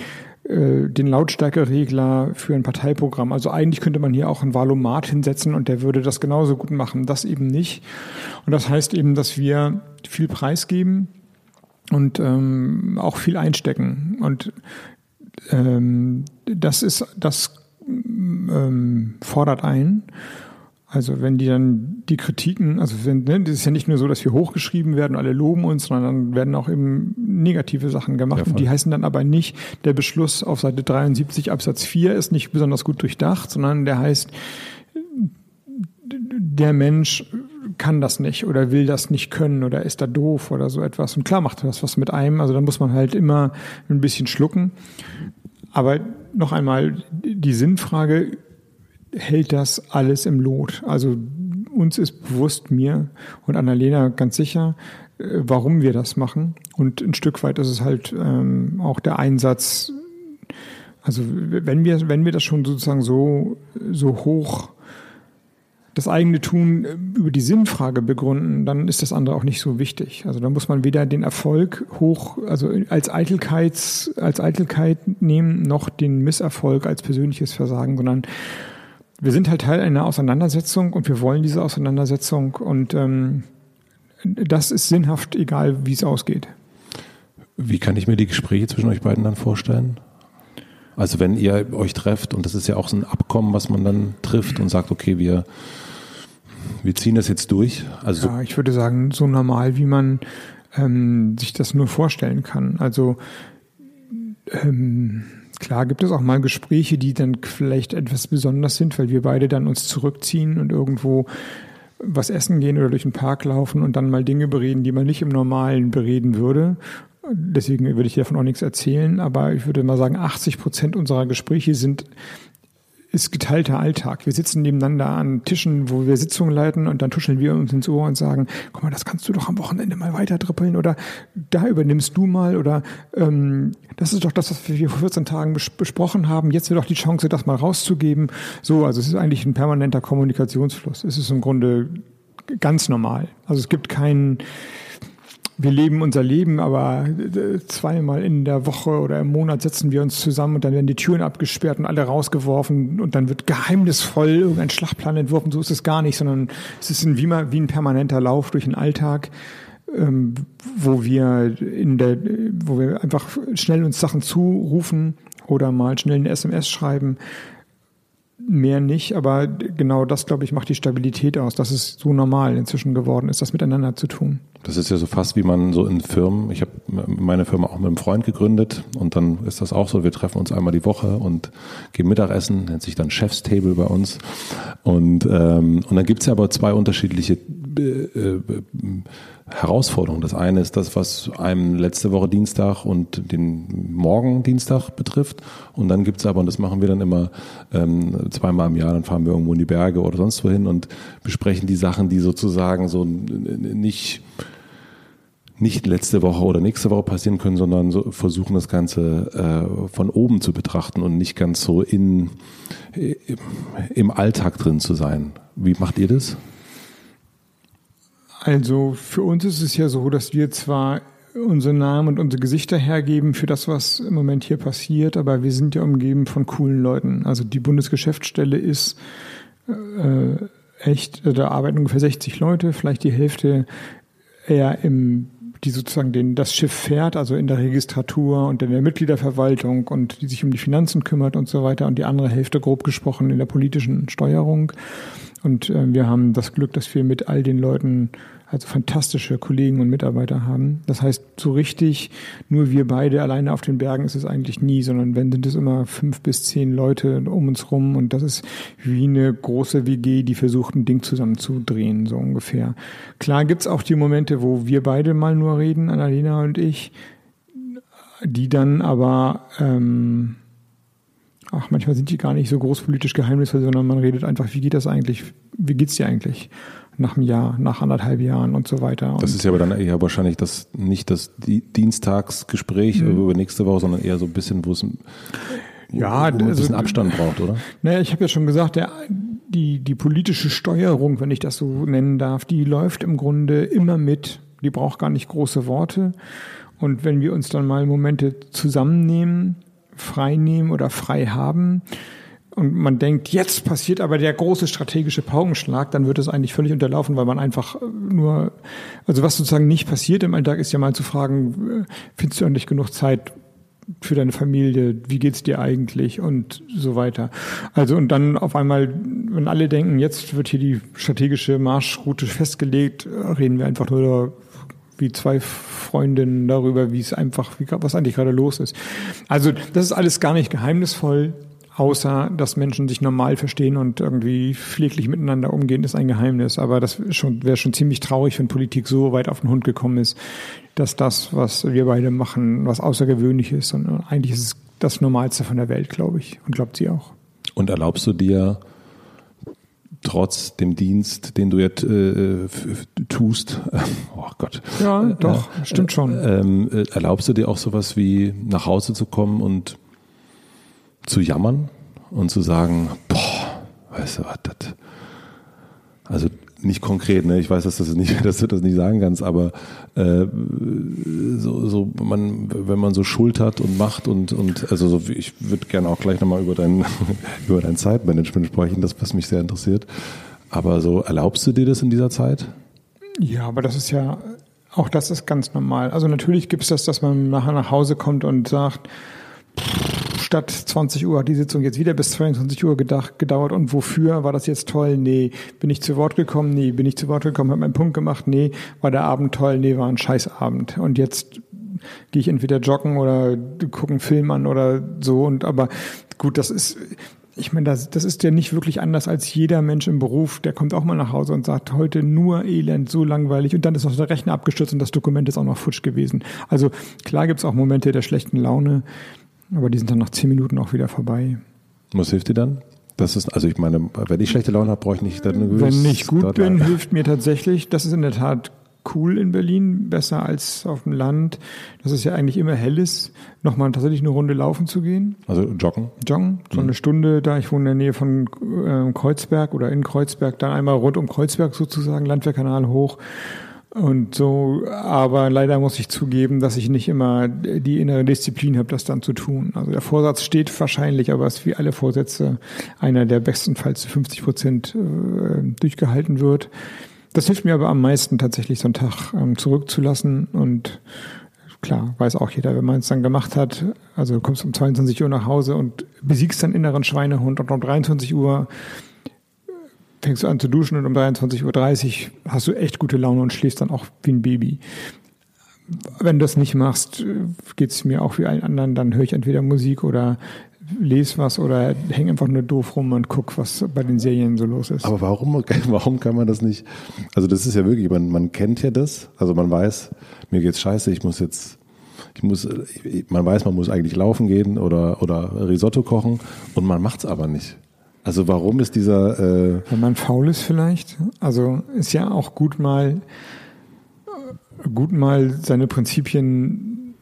äh, den Lautstärkeregler für ein Parteiprogramm. Also eigentlich könnte man hier auch ein Valomat hinsetzen und der würde das genauso gut machen. Das eben nicht. Und das heißt eben, dass wir viel preisgeben und ähm, auch viel einstecken. Und ähm, das ist, das ähm, fordert ein. Also wenn die dann die Kritiken, also wenn, ne, das ist ja nicht nur so, dass wir hochgeschrieben werden, alle loben uns, sondern dann werden auch eben negative Sachen gemacht. Ja, und die heißen dann aber nicht, der Beschluss auf Seite 73 Absatz 4 ist nicht besonders gut durchdacht, sondern der heißt, der Mensch kann das nicht oder will das nicht können oder ist da doof oder so etwas. Und klar macht das was mit einem, also da muss man halt immer ein bisschen schlucken. Aber noch einmal, die Sinnfrage hält das alles im Lot. Also uns ist bewusst, mir und Annalena ganz sicher, äh, warum wir das machen. Und ein Stück weit ist es halt ähm, auch der Einsatz, also wenn wir, wenn wir das schon sozusagen so, so hoch das eigene Tun äh, über die Sinnfrage begründen, dann ist das andere auch nicht so wichtig. Also da muss man weder den Erfolg hoch, also als Eitelkeits, als Eitelkeit nehmen, noch den Misserfolg als persönliches Versagen, sondern wir sind halt Teil einer Auseinandersetzung und wir wollen diese Auseinandersetzung und ähm, das ist sinnhaft, egal wie es ausgeht. Wie kann ich mir die Gespräche zwischen euch beiden dann vorstellen? Also wenn ihr euch trefft und das ist ja auch so ein Abkommen, was man dann trifft und sagt, okay, wir, wir ziehen das jetzt durch. Also ja, ich würde sagen, so normal, wie man ähm, sich das nur vorstellen kann. Also ähm, Klar gibt es auch mal Gespräche, die dann vielleicht etwas besonders sind, weil wir beide dann uns zurückziehen und irgendwo was essen gehen oder durch den Park laufen und dann mal Dinge bereden, die man nicht im Normalen bereden würde. Deswegen würde ich davon auch nichts erzählen, aber ich würde mal sagen, 80 Prozent unserer Gespräche sind ist geteilter Alltag. Wir sitzen nebeneinander an Tischen, wo wir Sitzungen leiten und dann tuscheln wir uns ins Ohr und sagen, guck mal, das kannst du doch am Wochenende mal weiter drippeln oder da übernimmst du mal oder ähm, das ist doch das, was wir vor 14 Tagen bes besprochen haben. Jetzt wird doch die Chance, das mal rauszugeben. So, also es ist eigentlich ein permanenter Kommunikationsfluss. Es ist im Grunde ganz normal. Also es gibt keinen, wir leben unser Leben, aber äh, zweimal in der Woche oder im Monat setzen wir uns zusammen und dann werden die Türen abgesperrt und alle rausgeworfen und dann wird geheimnisvoll irgendein Schlachtplan entworfen. So ist es gar nicht, sondern es ist ein, wie, mal, wie ein permanenter Lauf durch den Alltag, ähm, wo wir in der, wo wir einfach schnell uns Sachen zurufen oder mal schnell eine SMS schreiben mehr nicht, aber genau das, glaube ich, macht die Stabilität aus, dass es so normal inzwischen geworden ist, das miteinander zu tun. Das ist ja so fast wie man so in Firmen, ich habe meine Firma auch mit einem Freund gegründet und dann ist das auch so, wir treffen uns einmal die Woche und gehen Mittagessen, nennt sich dann Chefstable bei uns und, ähm, und dann gibt's ja aber zwei unterschiedliche äh, äh, Herausforderungen. Das eine ist das, was einem letzte Woche Dienstag und den Morgen Dienstag betrifft. Und dann gibt's aber, und das machen wir dann immer ähm, zweimal im Jahr, dann fahren wir irgendwo in die Berge oder sonst wohin und besprechen die Sachen, die sozusagen so nicht nicht letzte Woche oder nächste Woche passieren können, sondern so versuchen das Ganze äh, von oben zu betrachten und nicht ganz so in, im Alltag drin zu sein. Wie macht ihr das? Also für uns ist es ja so, dass wir zwar unsere Namen und unsere Gesichter hergeben für das, was im Moment hier passiert, aber wir sind ja umgeben von coolen Leuten. Also die Bundesgeschäftsstelle ist äh, echt, da arbeiten ungefähr 60 Leute, vielleicht die Hälfte eher im die sozusagen den, das Schiff fährt, also in der Registratur und in der Mitgliederverwaltung und die sich um die Finanzen kümmert und so weiter und die andere Hälfte grob gesprochen in der politischen Steuerung. Und äh, wir haben das Glück, dass wir mit all den Leuten also fantastische Kollegen und Mitarbeiter haben. Das heißt, so richtig nur wir beide alleine auf den Bergen ist es eigentlich nie, sondern wenn sind es immer fünf bis zehn Leute um uns rum und das ist wie eine große WG, die versucht, ein Ding zusammenzudrehen, so ungefähr. Klar gibt's auch die Momente, wo wir beide mal nur reden, Annalena und ich, die dann aber ähm, ach, manchmal sind die gar nicht so großpolitisch geheimnisvoll, sondern man redet einfach, wie geht das eigentlich, wie geht's dir eigentlich nach einem Jahr, nach anderthalb Jahren und so weiter. Das und ist ja aber dann eher wahrscheinlich das, nicht das Dienstagsgespräch mhm. über nächste Woche, sondern eher so ein bisschen, wo es ja, wo ein bisschen also, Abstand braucht, oder? Naja, ich habe ja schon gesagt, der, die, die politische Steuerung, wenn ich das so nennen darf, die läuft im Grunde immer mit. Die braucht gar nicht große Worte. Und wenn wir uns dann mal Momente zusammennehmen, frei nehmen oder frei haben und man denkt, jetzt passiert aber der große strategische Paukenschlag, dann wird es eigentlich völlig unterlaufen, weil man einfach nur, also was sozusagen nicht passiert im Alltag, ist ja mal zu fragen, findest du eigentlich genug Zeit für deine Familie, wie geht's dir eigentlich und so weiter. Also und dann auf einmal, wenn alle denken, jetzt wird hier die strategische Marschroute festgelegt, reden wir einfach nur wie zwei Freundinnen darüber, wie es einfach, wie, was eigentlich gerade los ist. Also das ist alles gar nicht geheimnisvoll, außer dass Menschen sich normal verstehen und irgendwie pfleglich miteinander umgehen, ist ein Geheimnis. Aber das wäre schon ziemlich traurig, wenn Politik so weit auf den Hund gekommen ist, dass das, was wir beide machen, was außergewöhnlich ist. Und eigentlich ist es das Normalste von der Welt, glaube ich. Und glaubt sie auch. Und erlaubst du dir, trotz dem Dienst, den du jetzt äh, tust, oh Gott. Ja, doch, äh, stimmt schon. Ähm, äh, erlaubst du dir auch sowas wie nach Hause zu kommen und zu jammern und zu sagen, boah, weißt du was, das, also nicht konkret, ne? Ich weiß, dass, das nicht, dass du das nicht sagen kannst, aber äh, so, so man, wenn man so Schuld hat und macht und und also so, ich würde gerne auch gleich nochmal über dein über dein Zeitmanagement sprechen, das was mich sehr interessiert. Aber so erlaubst du dir das in dieser Zeit? Ja, aber das ist ja auch das ist ganz normal. Also natürlich gibt es das, dass man nachher nach Hause kommt und sagt, pff, statt 20 Uhr hat die Sitzung jetzt wieder bis 22 Uhr gedacht, gedauert. Und wofür? War das jetzt toll? Nee. Bin ich zu Wort gekommen? Nee. Bin ich zu Wort gekommen? Hab meinen Punkt gemacht? Nee. War der Abend toll? Nee, war ein Scheißabend. Und jetzt gehe ich entweder joggen oder gucke einen Film an oder so. Und aber gut, das ist, ich meine, das, das ist ja nicht wirklich anders als jeder Mensch im Beruf. Der kommt auch mal nach Hause und sagt, heute nur Elend, so langweilig. Und dann ist auch der Rechner abgestürzt und das Dokument ist auch noch futsch gewesen. Also klar gibt's auch Momente der schlechten Laune. Aber die sind dann nach zehn Minuten auch wieder vorbei. Was hilft dir dann? Das ist, also ich meine, wenn ich schlechte Laune habe, brauche ich nicht dann Wenn ich gut bin, hilft mir tatsächlich, das ist in der Tat cool in Berlin, besser als auf dem Land, dass es ja eigentlich immer hell ist, nochmal tatsächlich eine Runde laufen zu gehen. Also joggen? Joggen, so eine Stunde, da ich wohne in der Nähe von äh, Kreuzberg oder in Kreuzberg, dann einmal rund um Kreuzberg sozusagen, Landwehrkanal hoch und so, aber leider muss ich zugeben, dass ich nicht immer die innere Disziplin habe, das dann zu tun. Also der Vorsatz steht wahrscheinlich, aber es ist wie alle Vorsätze einer, der bestenfalls zu 50 Prozent äh, durchgehalten wird. Das hilft mir aber am meisten tatsächlich so einen Tag ähm, zurückzulassen und klar, weiß auch jeder, wenn man es dann gemacht hat, also du kommst um 22 Uhr nach Hause und besiegst deinen inneren Schweinehund und um 23 Uhr fängst du an zu duschen und um 23.30 Uhr hast du echt gute Laune und schläfst dann auch wie ein Baby. Wenn du das nicht machst, geht es mir auch wie allen anderen, dann höre ich entweder Musik oder lese was oder hänge einfach nur doof rum und guck, was bei den Serien so los ist. Aber warum, warum kann man das nicht? Also das ist ja wirklich, man, man kennt ja das, also man weiß, mir geht's scheiße, ich muss jetzt, ich muss, man weiß, man muss eigentlich laufen gehen oder, oder Risotto kochen und man macht's aber nicht. Also warum ist dieser... Äh Wenn man faul ist vielleicht. Also ist ja auch gut mal, gut mal seine Prinzipien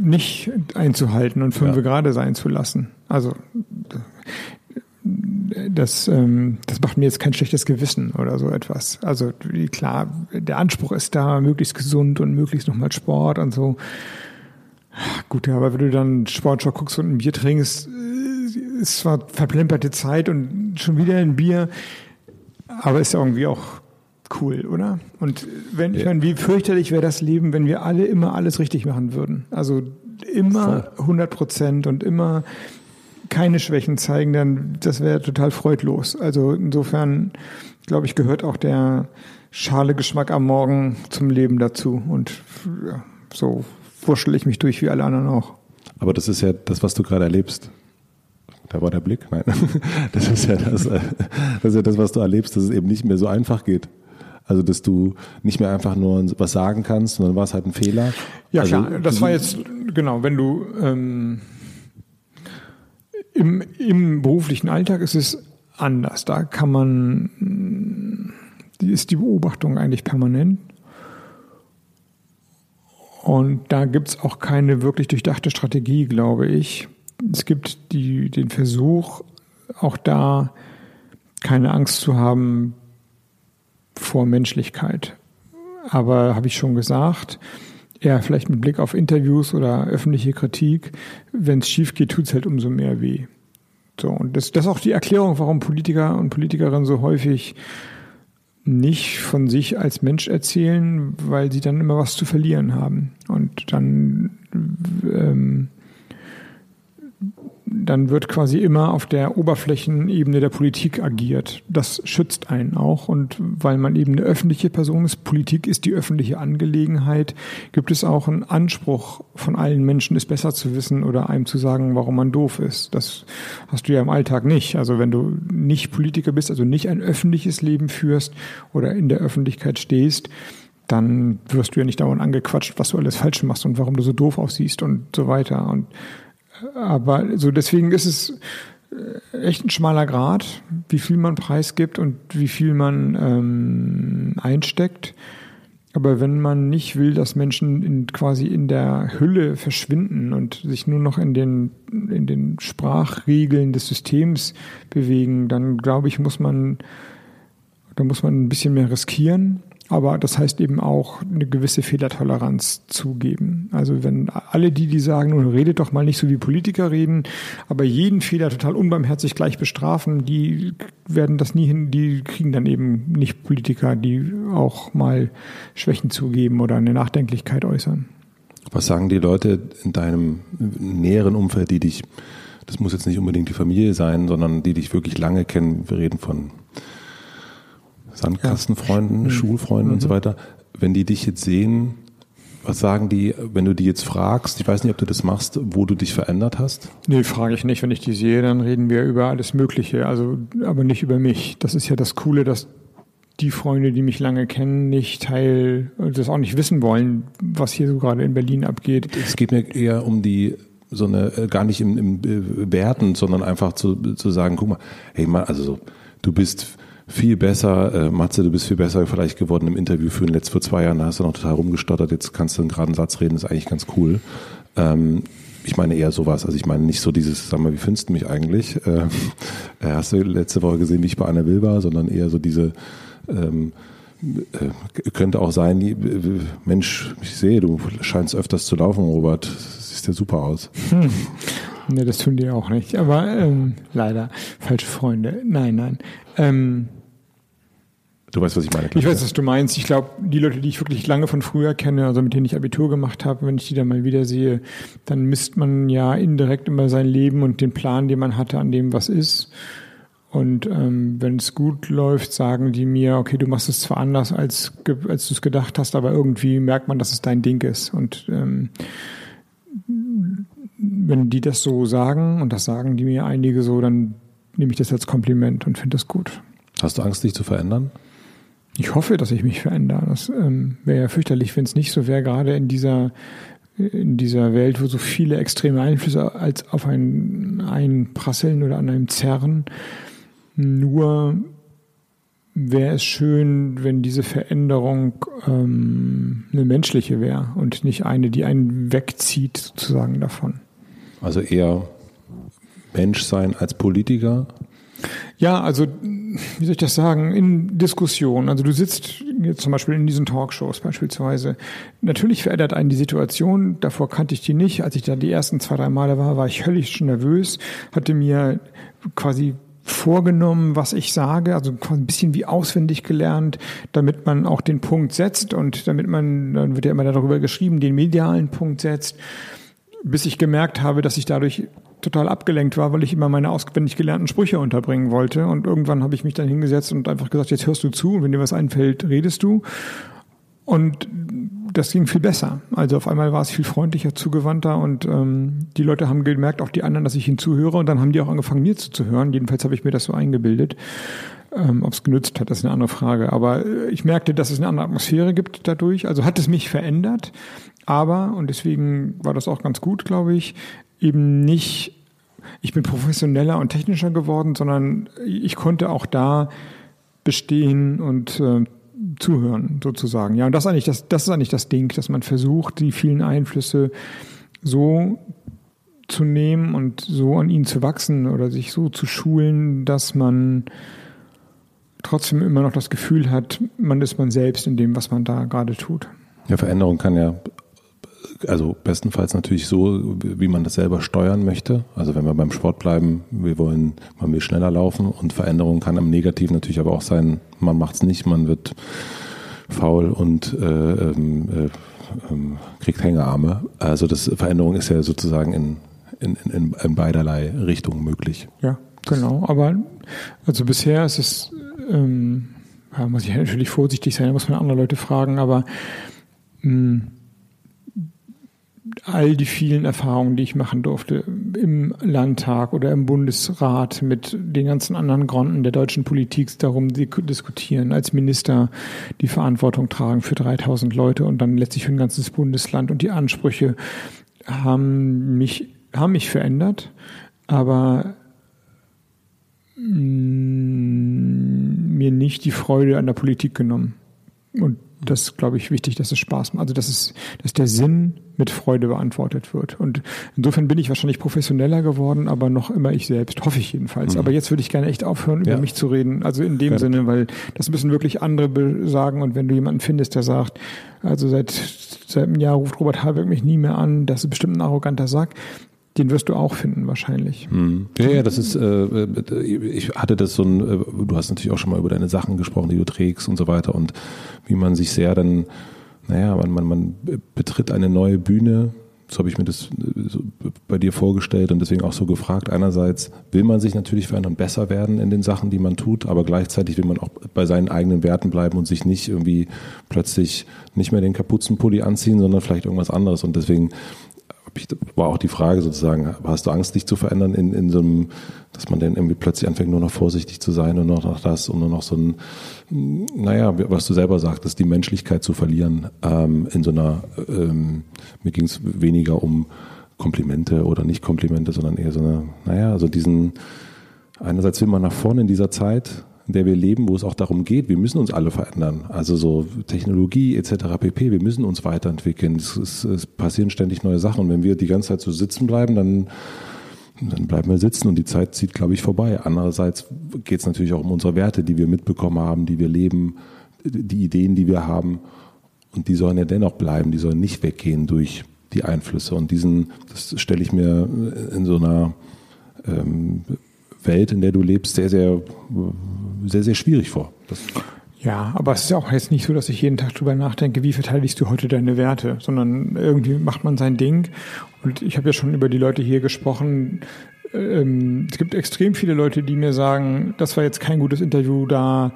nicht einzuhalten und fünf ja. gerade sein zu lassen. Also das, ähm, das macht mir jetzt kein schlechtes Gewissen oder so etwas. Also klar, der Anspruch ist da, möglichst gesund und möglichst nochmal Sport und so. Gut, ja, aber wenn du dann Sportschau guckst und ein Bier trinkst, ist zwar verplemperte Zeit und schon wieder ein Bier, aber ist irgendwie auch cool, oder? Und wenn, ich meine, wie fürchterlich wäre das Leben, wenn wir alle immer alles richtig machen würden. Also immer 100 Prozent und immer keine Schwächen zeigen, dann das wäre total freudlos. Also insofern, glaube ich, gehört auch der schale Geschmack am Morgen zum Leben dazu. Und ja, so wurschtel ich mich durch wie alle anderen auch. Aber das ist ja das, was du gerade erlebst. Da war der Blick. Nein, das ist ja das, das ist ja das, was du erlebst, dass es eben nicht mehr so einfach geht. Also, dass du nicht mehr einfach nur was sagen kannst, sondern war es halt ein Fehler. Ja, also, klar. Das war jetzt, genau, wenn du ähm, im, im beruflichen Alltag ist es anders. Da kann man, die ist die Beobachtung eigentlich permanent. Und da gibt's auch keine wirklich durchdachte Strategie, glaube ich es gibt die, den Versuch, auch da keine Angst zu haben vor Menschlichkeit. Aber habe ich schon gesagt, eher vielleicht mit Blick auf Interviews oder öffentliche Kritik, wenn es schief geht, tut es halt umso mehr weh. So, und das, das ist auch die Erklärung, warum Politiker und Politikerinnen so häufig nicht von sich als Mensch erzählen, weil sie dann immer was zu verlieren haben. Und dann ähm, dann wird quasi immer auf der Oberflächenebene der Politik agiert. Das schützt einen auch. Und weil man eben eine öffentliche Person ist, Politik ist die öffentliche Angelegenheit, gibt es auch einen Anspruch von allen Menschen, es besser zu wissen oder einem zu sagen, warum man doof ist. Das hast du ja im Alltag nicht. Also wenn du nicht Politiker bist, also nicht ein öffentliches Leben führst oder in der Öffentlichkeit stehst, dann wirst du ja nicht dauernd angequatscht, was du alles falsch machst und warum du so doof aussiehst und so weiter. Und aber so deswegen ist es äh, echt ein schmaler Grad, wie viel man preisgibt und wie viel man ähm, einsteckt. Aber wenn man nicht will, dass Menschen in, quasi in der Hülle verschwinden und sich nur noch in den, in den Sprachregeln des Systems bewegen, dann glaube ich, muss man, da muss man ein bisschen mehr riskieren. Aber das heißt eben auch eine gewisse Fehlertoleranz zugeben. Also wenn alle die, die sagen, nun redet doch mal nicht so wie Politiker reden, aber jeden Fehler total unbarmherzig gleich bestrafen, die werden das nie hin, die kriegen dann eben nicht Politiker, die auch mal Schwächen zugeben oder eine Nachdenklichkeit äußern. Was sagen die Leute in deinem näheren Umfeld, die dich, das muss jetzt nicht unbedingt die Familie sein, sondern die dich wirklich lange kennen, wir reden von Sandkastenfreunden, ja. Schulfreunden mhm. und so mhm. weiter, wenn die dich jetzt sehen, was sagen die, wenn du die jetzt fragst? Ich weiß nicht, ob du das machst, wo du dich verändert hast. Nee, frage ich nicht. Wenn ich die sehe, dann reden wir über alles Mögliche, also aber nicht über mich. Das ist ja das Coole, dass die Freunde, die mich lange kennen, nicht Teil, das auch nicht wissen wollen, was hier so gerade in Berlin abgeht. Es geht mir eher um die so eine, äh, gar nicht im, im äh, Werten, sondern einfach zu, zu sagen, guck mal, hey mal, also so, du bist viel besser. Äh, Matze, du bist viel besser vielleicht geworden im Interview führen. Letzt vor zwei Jahren da hast du noch total rumgestottert. Jetzt kannst du einen geraden Satz reden, ist eigentlich ganz cool. Ähm, ich meine eher sowas. Also ich meine nicht so dieses, sag mal, wie findest du mich eigentlich? Äh, äh, hast du letzte Woche gesehen, wie ich bei Anna Will war, sondern eher so diese, ähm, äh, könnte auch sein, die, äh, Mensch, ich sehe, du scheinst öfters zu laufen, Robert. Siehst ja super aus. Hm. Ne, das tun die auch nicht. Aber ähm, leider falsche Freunde. Nein, nein. Ähm, Du weißt, was ich meine. Ich weiß, was du meinst. Ich glaube, die Leute, die ich wirklich lange von früher kenne, also mit denen ich Abitur gemacht habe, wenn ich die dann mal wieder sehe, dann misst man ja indirekt immer sein Leben und den Plan, den man hatte, an dem, was ist. Und ähm, wenn es gut läuft, sagen die mir, okay, du machst es zwar anders, als, als du es gedacht hast, aber irgendwie merkt man, dass es dein Ding ist. Und ähm, wenn die das so sagen, und das sagen die mir einige so, dann nehme ich das als Kompliment und finde das gut. Hast du Angst, dich zu verändern? Ich hoffe, dass ich mich verändere. Das ähm, wäre ja fürchterlich, wenn es nicht so wäre, gerade in dieser, in dieser Welt, wo so viele extreme Einflüsse als auf einen einprasseln oder an einem zerren. Nur wäre es schön, wenn diese Veränderung ähm, eine menschliche wäre und nicht eine, die einen wegzieht sozusagen davon. Also eher Mensch sein als Politiker? Ja, also wie soll ich das sagen, in Diskussionen. Also du sitzt jetzt zum Beispiel in diesen Talkshows beispielsweise. Natürlich verändert einen die Situation. Davor kannte ich die nicht. Als ich da die ersten zwei, drei Male war, war ich höllisch nervös, hatte mir quasi vorgenommen, was ich sage, also ein bisschen wie auswendig gelernt, damit man auch den Punkt setzt und damit man, dann wird ja immer darüber geschrieben, den medialen Punkt setzt, bis ich gemerkt habe, dass ich dadurch total abgelenkt war, weil ich immer meine auswendig gelernten Sprüche unterbringen wollte. Und irgendwann habe ich mich dann hingesetzt und einfach gesagt, jetzt hörst du zu und wenn dir was einfällt, redest du. Und das ging viel besser. Also auf einmal war es viel freundlicher, zugewandter und ähm, die Leute haben gemerkt, auch die anderen, dass ich ihnen zuhöre und dann haben die auch angefangen, mir zuzuhören. Jedenfalls habe ich mir das so eingebildet. Ähm, Ob es genützt hat, das ist eine andere Frage. Aber äh, ich merkte, dass es eine andere Atmosphäre gibt dadurch. Also hat es mich verändert. Aber, und deswegen war das auch ganz gut, glaube ich, eben nicht, ich bin professioneller und technischer geworden, sondern ich konnte auch da bestehen und äh, zuhören, sozusagen. Ja, und das eigentlich das, das ist eigentlich das Ding, dass man versucht, die vielen Einflüsse so zu nehmen und so an ihnen zu wachsen oder sich so zu schulen, dass man trotzdem immer noch das Gefühl hat, man ist man selbst in dem, was man da gerade tut. Ja, Veränderung kann ja also bestenfalls natürlich so, wie man das selber steuern möchte. Also wenn wir beim Sport bleiben, wir wollen, man will schneller laufen und Veränderung kann am Negativ natürlich aber auch sein, man macht es nicht, man wird faul und äh, ähm, äh, äh, kriegt Hängearme. Also das Veränderung ist ja sozusagen in, in, in, in beiderlei Richtungen möglich. Ja, genau. Aber also bisher ist es, ähm, ja, muss ich natürlich vorsichtig sein, da muss man andere Leute fragen, aber mh, hm, all die vielen Erfahrungen, die ich machen durfte im Landtag oder im Bundesrat mit den ganzen anderen Gründen der deutschen Politik darum diskutieren, als Minister die Verantwortung tragen für 3000 Leute und dann letztlich für ein ganzes Bundesland und die Ansprüche haben mich, haben mich verändert, aber mir nicht die Freude an der Politik genommen. Und das ist, glaube ich, wichtig, dass es Spaß macht. Also, dass es, dass der Sinn mit Freude beantwortet wird. Und insofern bin ich wahrscheinlich professioneller geworden, aber noch immer ich selbst, hoffe ich jedenfalls. Mhm. Aber jetzt würde ich gerne echt aufhören, über ja. mich zu reden. Also in dem ja. Sinne, weil das müssen wirklich andere sagen. Und wenn du jemanden findest, der sagt, also seit, seit einem Jahr ruft Robert Habeck mich nie mehr an, das ist bestimmt ein arroganter Sack, den wirst du auch finden wahrscheinlich. Hm. Ja, ja, das ist, äh, ich hatte das so ein, äh, du hast natürlich auch schon mal über deine Sachen gesprochen, die du trägst und so weiter und wie man sich sehr dann, naja, man, man, man betritt eine neue Bühne, so habe ich mir das so bei dir vorgestellt und deswegen auch so gefragt. Einerseits will man sich natürlich verändern, besser werden in den Sachen, die man tut, aber gleichzeitig will man auch bei seinen eigenen Werten bleiben und sich nicht irgendwie plötzlich nicht mehr den Kapuzenpulli anziehen, sondern vielleicht irgendwas anderes. Und deswegen war auch die Frage sozusagen, hast du Angst, dich zu verändern in, in so einem, dass man dann irgendwie plötzlich anfängt, nur noch vorsichtig zu sein und nur noch das und nur noch so ein, naja, was du selber sagtest, die Menschlichkeit zu verlieren ähm, in so einer, ähm, mir ging es weniger um Komplimente oder nicht Komplimente, sondern eher so eine, naja, also diesen, einerseits will man nach vorne in dieser Zeit, in der wir leben, wo es auch darum geht, wir müssen uns alle verändern. Also so Technologie etc. pp. Wir müssen uns weiterentwickeln. Es, es, es passieren ständig neue Sachen. Und wenn wir die ganze Zeit so sitzen bleiben, dann dann bleiben wir sitzen und die Zeit zieht, glaube ich, vorbei. Andererseits geht es natürlich auch um unsere Werte, die wir mitbekommen haben, die wir leben, die Ideen, die wir haben. Und die sollen ja dennoch bleiben, die sollen nicht weggehen durch die Einflüsse. Und diesen, das stelle ich mir in so einer ähm, Welt, in der du lebst, sehr, sehr, sehr, sehr schwierig vor. Das ja, aber es ist auch jetzt nicht so, dass ich jeden Tag drüber nachdenke, wie verteidigst du heute deine Werte, sondern irgendwie macht man sein Ding. Und ich habe ja schon über die Leute hier gesprochen. Ähm, es gibt extrem viele Leute, die mir sagen, das war jetzt kein gutes Interview, da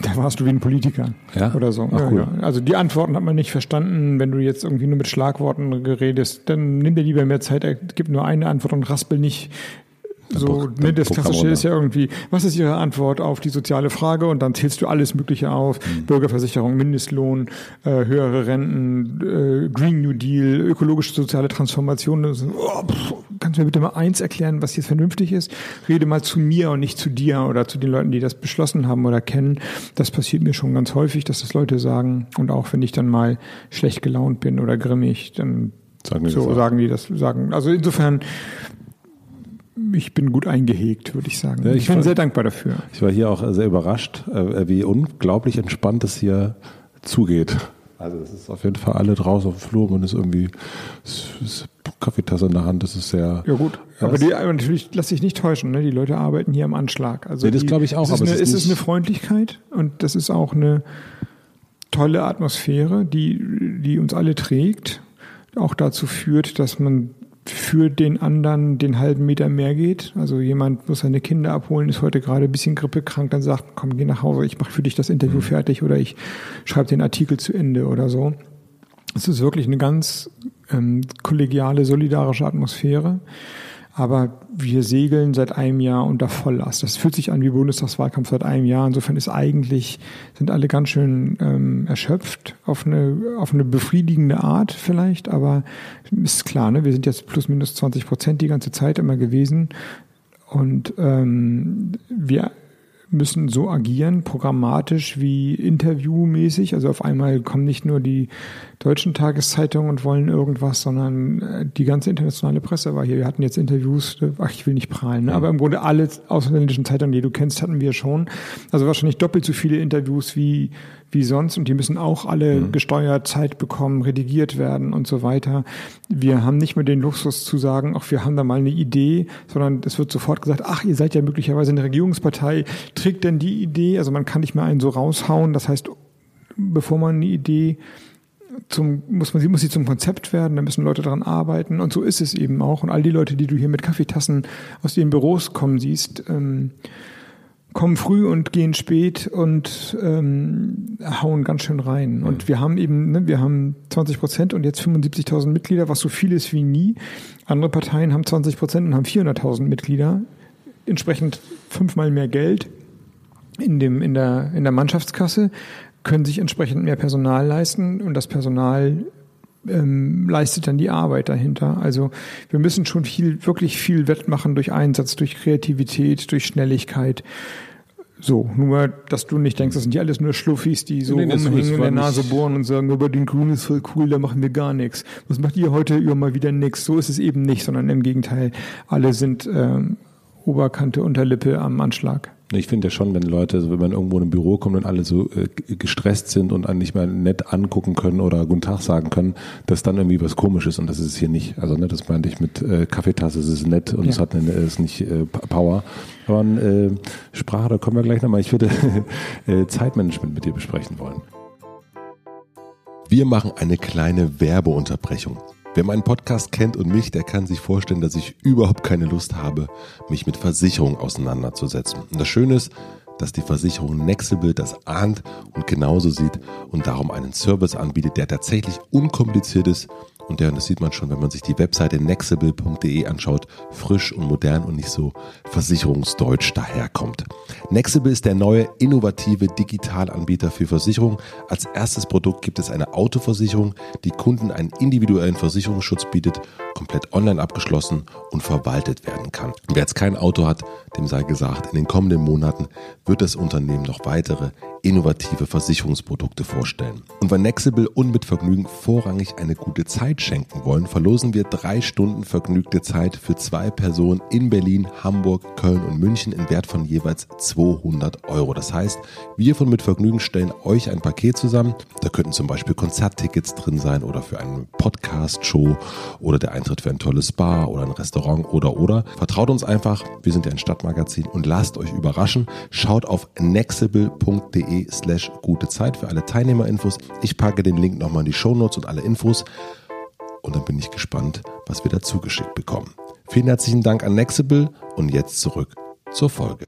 da warst du wie ein Politiker ja? oder so. Ach, cool. ja, Also die Antworten hat man nicht verstanden. Wenn du jetzt irgendwie nur mit Schlagworten redest, dann nimm dir lieber mehr Zeit, gib nur eine Antwort und raspel nicht so, ne, das Klassische ist ja irgendwie, was ist Ihre Antwort auf die soziale Frage? Und dann zählst du alles Mögliche auf. Mhm. Bürgerversicherung, Mindestlohn, äh, höhere Renten, äh, Green New Deal, ökologische soziale Transformation. So, oh, pff, kannst du mir bitte mal eins erklären, was jetzt vernünftig ist? Rede mal zu mir und nicht zu dir oder zu den Leuten, die das beschlossen haben oder kennen. Das passiert mir schon ganz häufig, dass das Leute sagen. Und auch wenn ich dann mal schlecht gelaunt bin oder grimmig, dann sagen so das sagen die das sagen. Also insofern ich bin gut eingehegt, würde ich sagen. Ja, ich, ich, bin war, sehr dankbar dafür. Ich war hier auch sehr überrascht, äh, wie unglaublich entspannt es hier zugeht. Also es ist auf jeden Fall alle draußen auf dem Flur und ist irgendwie ist, ist Kaffeetasse in der Hand. Das ist sehr. Ja gut, aber, die, aber natürlich lass dich nicht täuschen. Ne? Die Leute arbeiten hier am Anschlag. Also nee, das glaube ich auch. Es ist, eine, es ist eine Freundlichkeit und das ist auch eine tolle Atmosphäre, die die uns alle trägt, auch dazu führt, dass man für den anderen den halben Meter mehr geht. Also jemand muss seine Kinder abholen, ist heute gerade ein bisschen grippekrank, dann sagt, komm, geh nach Hause, ich mache für dich das Interview mhm. fertig oder ich schreibe den Artikel zu Ende oder so. Es ist wirklich eine ganz ähm, kollegiale, solidarische Atmosphäre. Aber wir segeln seit einem Jahr unter Volllast. Das fühlt sich an wie Bundestagswahlkampf seit einem Jahr. Insofern ist eigentlich, sind alle ganz schön ähm, erschöpft, auf eine, auf eine befriedigende Art vielleicht, aber ist klar, ne? wir sind jetzt plus minus 20 Prozent die ganze Zeit immer gewesen. Und ähm, wir müssen so agieren, programmatisch wie interviewmäßig. Also auf einmal kommen nicht nur die deutschen Tageszeitungen und wollen irgendwas, sondern äh, die ganze internationale Presse war hier. Wir hatten jetzt Interviews, äh, ach, ich will nicht prahlen, ne? aber im Grunde alle ausländischen Zeitungen, die du kennst, hatten wir schon. Also wahrscheinlich doppelt so viele Interviews wie, wie sonst und die müssen auch alle mhm. gesteuert, Zeit bekommen, redigiert werden und so weiter. Wir haben nicht mehr den Luxus zu sagen, ach, wir haben da mal eine Idee, sondern es wird sofort gesagt, ach, ihr seid ja möglicherweise eine Regierungspartei, trägt denn die Idee? Also man kann nicht mehr einen so raushauen. Das heißt, bevor man eine Idee zum, muss man sie, muss sie zum Konzept werden, da müssen Leute daran arbeiten und so ist es eben auch. Und all die Leute, die du hier mit Kaffeetassen aus den Büros kommen siehst, ähm, kommen früh und gehen spät und ähm, hauen ganz schön rein. Mhm. Und wir haben eben, ne, wir haben 20 Prozent und jetzt 75.000 Mitglieder, was so viel ist wie nie. Andere Parteien haben 20 Prozent und haben 400.000 Mitglieder, entsprechend fünfmal mehr Geld in dem in der in der Mannschaftskasse, können sich entsprechend mehr Personal leisten und das Personal ähm, leistet dann die Arbeit dahinter. Also wir müssen schon viel, wirklich viel wettmachen durch Einsatz, durch Kreativität, durch Schnelligkeit. So, nur, dass du nicht denkst, das sind die alles nur Schluffis, die so nee, rumhängen in der Nase bohren und sagen, aber den Grün ist voll cool, da machen wir gar nichts. Was macht ihr heute? Ja, mal wieder nichts. So ist es eben nicht, sondern im Gegenteil, alle sind ähm, Oberkante, Unterlippe am Anschlag. Ich finde ja schon, wenn Leute, wenn man irgendwo in ein Büro kommt und alle so äh, gestresst sind und einen nicht mehr nett angucken können oder Guten Tag sagen können, dass dann irgendwie was komisch ist und das ist es hier nicht. Also ne, das meinte ich mit äh, Kaffeetasse, es ist nett und ja. es hat eine, es ist nicht äh, Power. Aber äh, Sprache, da kommen wir gleich nochmal. Ich würde äh, Zeitmanagement mit dir besprechen wollen. Wir machen eine kleine Werbeunterbrechung. Wer meinen Podcast kennt und mich, der kann sich vorstellen, dass ich überhaupt keine Lust habe, mich mit Versicherungen auseinanderzusetzen. Und das Schöne ist, dass die Versicherung Nexable das ahnt und genauso sieht und darum einen Service anbietet, der tatsächlich unkompliziert ist und der, das sieht man schon, wenn man sich die Webseite nexable.de anschaut, frisch und modern und nicht so versicherungsdeutsch daherkommt. Nexable ist der neue innovative Digitalanbieter für Versicherungen. Als erstes Produkt gibt es eine Autoversicherung, die Kunden einen individuellen Versicherungsschutz bietet komplett online abgeschlossen und verwaltet werden kann. Wer jetzt kein Auto hat, dem sei gesagt, in den kommenden Monaten wird das Unternehmen noch weitere innovative Versicherungsprodukte vorstellen. Und weil Nexible und mit Vergnügen vorrangig eine gute Zeit schenken wollen, verlosen wir drei Stunden vergnügte Zeit für zwei Personen in Berlin, Hamburg, Köln und München im Wert von jeweils 200 Euro. Das heißt, wir von mit Vergnügen stellen euch ein Paket zusammen. Da könnten zum Beispiel Konzerttickets drin sein oder für eine Podcast-Show oder der Eintritt für ein tolles Bar oder ein Restaurant oder oder. Vertraut uns einfach, wir sind ja ein Stadtmagazin und lasst euch überraschen. Schaut auf nexible.de slash gute Zeit für alle Teilnehmerinfos. Ich packe den Link nochmal in die Shownotes und alle Infos. Und dann bin ich gespannt, was wir dazu geschickt bekommen. Vielen herzlichen Dank an Nexible und jetzt zurück zur Folge.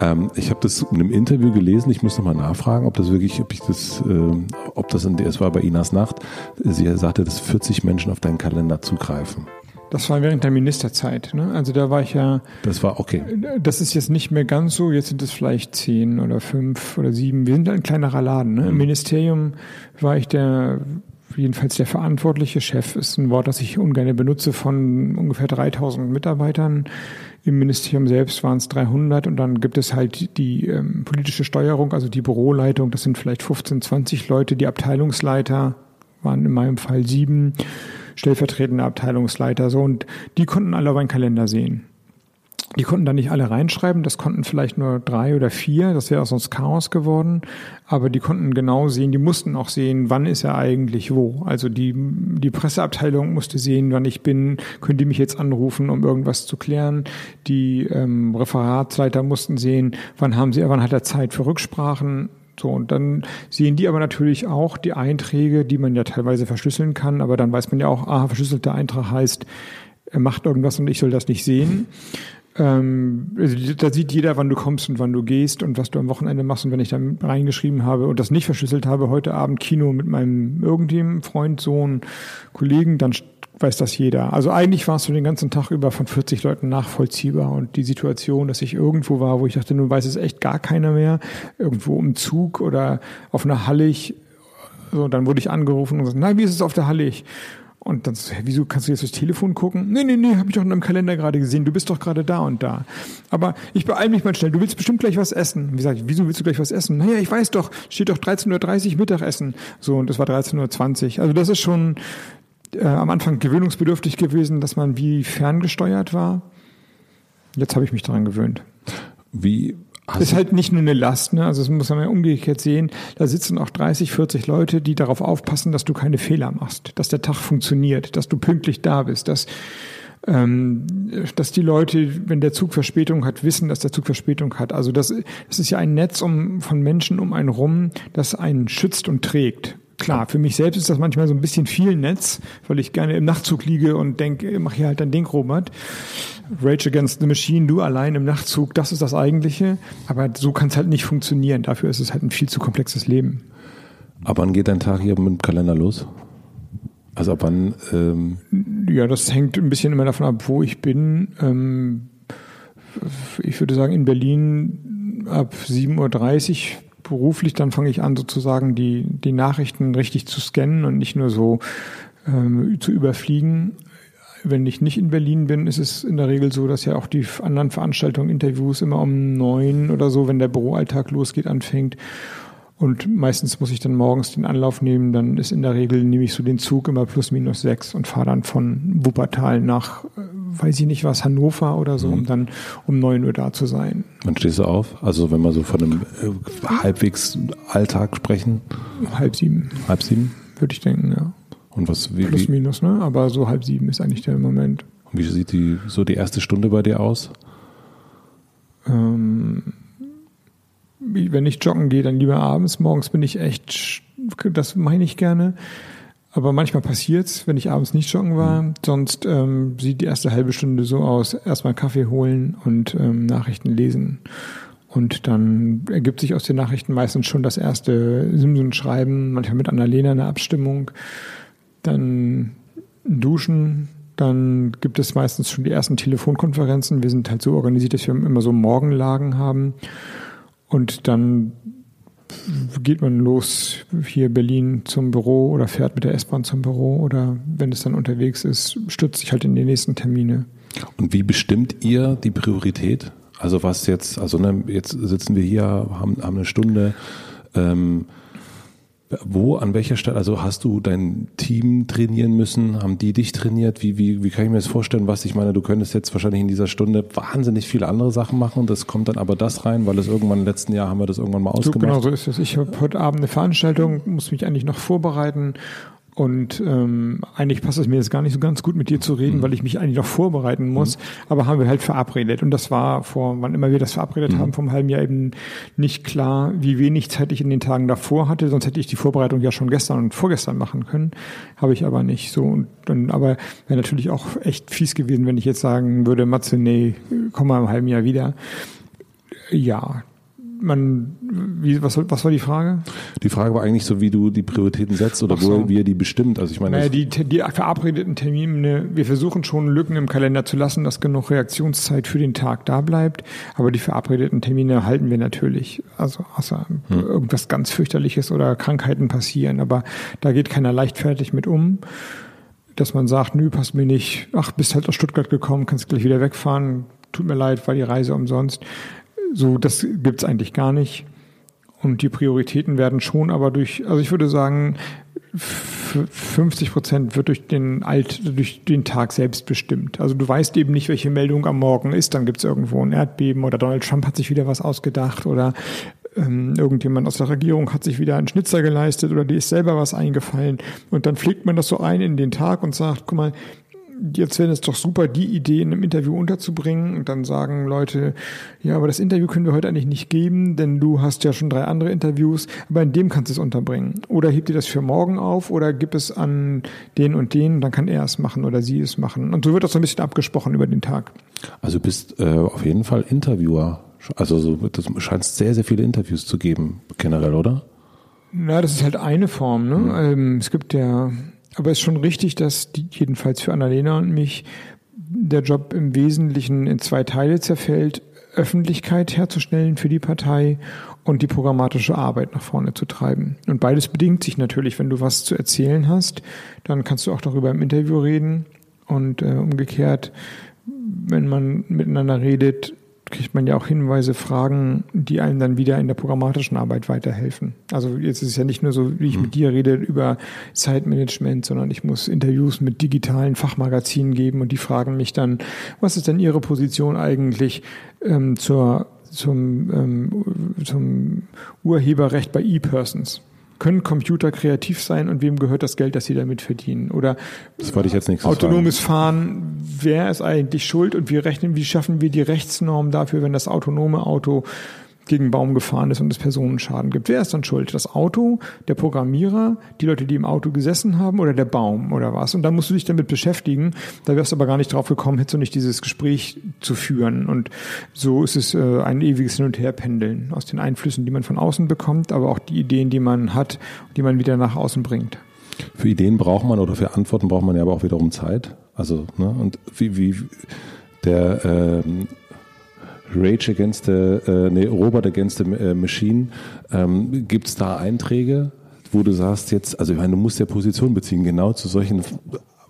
Ähm, ich habe das in einem Interview gelesen. Ich muss nochmal nachfragen, ob das wirklich, ob ich das, äh, ob das in der, es war bei Inas Nacht. Sie sagte, dass 40 Menschen auf deinen Kalender zugreifen. Das war während der Ministerzeit. Ne? Also da war ich ja. Das war okay. Das ist jetzt nicht mehr ganz so. Jetzt sind es vielleicht zehn oder fünf oder sieben. Wir sind ein kleinerer Laden. Ne? Im mhm. Ministerium war ich der jedenfalls der verantwortliche Chef ist ein Wort, das ich ungern benutze, von ungefähr 3000 Mitarbeitern. Im Ministerium selbst waren es 300 und dann gibt es halt die ähm, politische Steuerung, also die Büroleitung, das sind vielleicht 15, 20 Leute, die Abteilungsleiter waren in meinem Fall sieben stellvertretende Abteilungsleiter, so, und die konnten alle auf einen Kalender sehen. Die konnten da nicht alle reinschreiben, das konnten vielleicht nur drei oder vier, das wäre auch sonst Chaos geworden, aber die konnten genau sehen, die mussten auch sehen, wann ist er eigentlich wo. Also die, die Presseabteilung musste sehen, wann ich bin, können die mich jetzt anrufen, um irgendwas zu klären. Die ähm, Referatsleiter mussten sehen, wann haben sie, wann hat er Zeit für Rücksprachen. So, und dann sehen die aber natürlich auch die Einträge, die man ja teilweise verschlüsseln kann, aber dann weiß man ja auch, ah, verschlüsselter Eintrag heißt, er macht irgendwas und ich soll das nicht sehen. Ähm, also da sieht jeder, wann du kommst und wann du gehst und was du am Wochenende machst. Und wenn ich da reingeschrieben habe und das nicht verschlüsselt habe, heute Abend Kino mit meinem irgendjemandem Freund, Sohn, Kollegen, dann weiß das jeder. Also eigentlich war es so den ganzen Tag über von 40 Leuten nachvollziehbar und die Situation, dass ich irgendwo war, wo ich dachte, nun weiß es echt gar keiner mehr, irgendwo im Zug oder auf einer Hallig, so, dann wurde ich angerufen und gesagt, nein, wie ist es auf der Hallig? Und dann so, wieso kannst du jetzt das Telefon gucken? Nee, nee, nee, habe ich doch in deinem Kalender gerade gesehen. Du bist doch gerade da und da. Aber ich beeile mich mal schnell. Du willst bestimmt gleich was essen. Wie gesagt, wieso willst du gleich was essen? Naja, ich weiß doch, steht doch 13.30 Uhr Mittagessen. So, und das war 13.20 Uhr. Also das ist schon, äh, am Anfang gewöhnungsbedürftig gewesen, dass man wie ferngesteuert war. Jetzt habe ich mich daran gewöhnt. Wie das ist halt nicht nur eine Last, ne? Also das muss man ja umgekehrt sehen. Da sitzen auch 30, 40 Leute, die darauf aufpassen, dass du keine Fehler machst, dass der Tag funktioniert, dass du pünktlich da bist, dass ähm, dass die Leute, wenn der Zug Verspätung hat, wissen, dass der Zug Verspätung hat. Also das, das ist ja ein Netz um, von Menschen um einen rum, das einen schützt und trägt. Klar, für mich selbst ist das manchmal so ein bisschen viel Netz, weil ich gerne im Nachtzug liege und denke, mach hier halt dein Ding, Robert. Rage Against the Machine, du allein im Nachtzug, das ist das Eigentliche. Aber so kann es halt nicht funktionieren. Dafür ist es halt ein viel zu komplexes Leben. Ab wann geht dein Tag hier mit dem Kalender los? Also ab wann? Ähm ja, das hängt ein bisschen immer davon ab, wo ich bin. Ähm, ich würde sagen, in Berlin ab 7.30 Uhr beruflich, dann fange ich an, sozusagen die, die Nachrichten richtig zu scannen und nicht nur so ähm, zu überfliegen. Wenn ich nicht in Berlin bin, ist es in der Regel so, dass ja auch die anderen Veranstaltungen, Interviews immer um neun oder so, wenn der Büroalltag losgeht, anfängt. Und meistens muss ich dann morgens den Anlauf nehmen. Dann ist in der Regel, nehme ich so den Zug immer plus minus sechs und fahre dann von Wuppertal nach, äh, weiß ich nicht was, Hannover oder so, um mhm. dann um neun Uhr da zu sein. Wann stehst du auf? Also wenn wir so von einem äh, halbwegs Alltag sprechen? Halb sieben. Halb sieben? Würde ich denken, ja. Und was, wie, Plus minus, ne? Aber so halb sieben ist eigentlich der Moment. Und wie sieht die, so die erste Stunde bei dir aus? Ähm, wenn ich joggen gehe, dann lieber abends. Morgens bin ich echt, das meine ich gerne. Aber manchmal passiert's, wenn ich abends nicht joggen war. Mhm. Sonst ähm, sieht die erste halbe Stunde so aus: erstmal Kaffee holen und ähm, Nachrichten lesen. Und dann ergibt sich aus den Nachrichten meistens schon das erste Simson-Schreiben, manchmal mit Annalena eine Abstimmung. Dann duschen, dann gibt es meistens schon die ersten Telefonkonferenzen. Wir sind halt so organisiert, dass wir immer so Morgenlagen haben. Und dann geht man los hier Berlin zum Büro oder fährt mit der S-Bahn zum Büro oder wenn es dann unterwegs ist, stützt sich halt in die nächsten Termine. Und wie bestimmt ihr die Priorität? Also was jetzt, also ne, jetzt sitzen wir hier, haben, haben eine Stunde. Ähm, wo, an welcher Stelle, also hast du dein Team trainieren müssen? Haben die dich trainiert? Wie, wie, wie kann ich mir das vorstellen? Was ich meine, du könntest jetzt wahrscheinlich in dieser Stunde wahnsinnig viele andere Sachen machen und das kommt dann aber das rein, weil es irgendwann im letzten Jahr haben wir das irgendwann mal ausgemacht. So, genau so ist es. Ich habe heute Abend eine Veranstaltung, muss mich eigentlich noch vorbereiten und ähm, eigentlich passt es mir jetzt gar nicht so ganz gut, mit dir zu reden, mhm. weil ich mich eigentlich noch vorbereiten muss. Mhm. Aber haben wir halt verabredet. Und das war vor, wann immer wir das verabredet mhm. haben, vom halben Jahr eben nicht klar, wie wenig Zeit ich in den Tagen davor hatte. Sonst hätte ich die Vorbereitung ja schon gestern und vorgestern machen können. Habe ich aber nicht so. Und dann, aber wäre natürlich auch echt fies gewesen, wenn ich jetzt sagen würde, Matze, nee, komm mal im halben Jahr wieder. Ja, man, wie, was, was war die Frage? Die Frage war eigentlich so, wie du die Prioritäten setzt oder so. wo wie ihr die bestimmt. Also ich meine, naja, die, die verabredeten Termine, wir versuchen schon Lücken im Kalender zu lassen, dass genug Reaktionszeit für den Tag da bleibt. Aber die verabredeten Termine halten wir natürlich. Also außer hm. irgendwas ganz fürchterliches oder Krankheiten passieren. Aber da geht keiner leichtfertig mit um dass man sagt, nö, passt mir nicht, ach, bist halt aus Stuttgart gekommen, kannst gleich wieder wegfahren, tut mir leid, war die Reise umsonst. So, das gibt's eigentlich gar nicht. Und die Prioritäten werden schon aber durch, also ich würde sagen, 50 Prozent wird durch den Alt, durch den Tag selbst bestimmt. Also du weißt eben nicht, welche Meldung am Morgen ist. Dann gibt's irgendwo ein Erdbeben oder Donald Trump hat sich wieder was ausgedacht oder ähm, irgendjemand aus der Regierung hat sich wieder einen Schnitzer geleistet oder dir ist selber was eingefallen. Und dann pflegt man das so ein in den Tag und sagt, guck mal, jetzt wäre es doch super, die Idee in einem Interview unterzubringen und dann sagen Leute, ja, aber das Interview können wir heute eigentlich nicht geben, denn du hast ja schon drei andere Interviews, aber in dem kannst du es unterbringen. Oder hebt ihr das für morgen auf oder gib es an den und den, dann kann er es machen oder sie es machen. Und so wird das so ein bisschen abgesprochen über den Tag. Also du bist äh, auf jeden Fall Interviewer. Also so, das scheint sehr, sehr viele Interviews zu geben, generell, oder? Na, das ist halt eine Form. Ne? Mhm. Ähm, es gibt ja aber es ist schon richtig, dass die, jedenfalls für Annalena und mich der Job im Wesentlichen in zwei Teile zerfällt. Öffentlichkeit herzustellen für die Partei und die programmatische Arbeit nach vorne zu treiben. Und beides bedingt sich natürlich. Wenn du was zu erzählen hast, dann kannst du auch darüber im Interview reden. Und äh, umgekehrt, wenn man miteinander redet, kriegt man ja auch Hinweise, Fragen, die einem dann wieder in der programmatischen Arbeit weiterhelfen. Also jetzt ist es ja nicht nur so, wie ich mit dir rede über Zeitmanagement, sondern ich muss Interviews mit digitalen Fachmagazinen geben und die fragen mich dann, was ist denn Ihre Position eigentlich ähm, zur, zum, ähm, zum Urheberrecht bei E-Persons? Können Computer kreativ sein und wem gehört das Geld, das sie damit verdienen? Oder das wollte ich jetzt nichts autonomes Fahren, wer ist eigentlich schuld und wie rechnen, wie schaffen wir die Rechtsnorm dafür, wenn das autonome Auto gegen einen Baum gefahren ist und es Personenschaden gibt. Wer ist dann schuld? Das Auto, der Programmierer, die Leute, die im Auto gesessen haben oder der Baum oder was? Und dann musst du dich damit beschäftigen. Da wärst du aber gar nicht drauf gekommen, hättest du nicht dieses Gespräch zu führen. Und so ist es äh, ein ewiges Hin- und Herpendeln aus den Einflüssen, die man von außen bekommt, aber auch die Ideen, die man hat, die man wieder nach außen bringt. Für Ideen braucht man oder für Antworten braucht man ja aber auch wiederum Zeit. Also, ne, und wie, wie der ähm, Rage Against the, äh, nee, Robot Against the äh, Machine. Ähm, Gibt es da Einträge, wo du sagst jetzt, also ich meine, du musst ja Position beziehen, genau zu solchen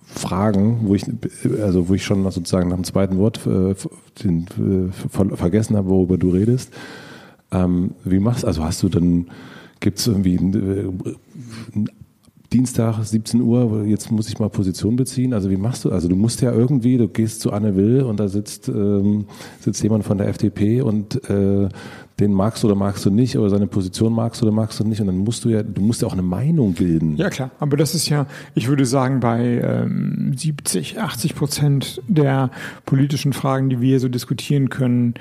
Fragen, wo ich, also wo ich schon sozusagen nach dem zweiten Wort äh, den, äh, vergessen habe, worüber du redest. Ähm, wie machst also hast du dann, gibt es irgendwie ein, ein Dienstag 17 Uhr, jetzt muss ich mal Position beziehen. Also wie machst du? Also du musst ja irgendwie, du gehst zu Anne Will und da sitzt, ähm, sitzt jemand von der FDP und äh, den magst du oder magst du nicht oder seine Position magst du oder magst du nicht und dann musst du ja, du musst ja auch eine Meinung bilden. Ja klar, aber das ist ja, ich würde sagen, bei ähm, 70, 80 Prozent der politischen Fragen, die wir so diskutieren können,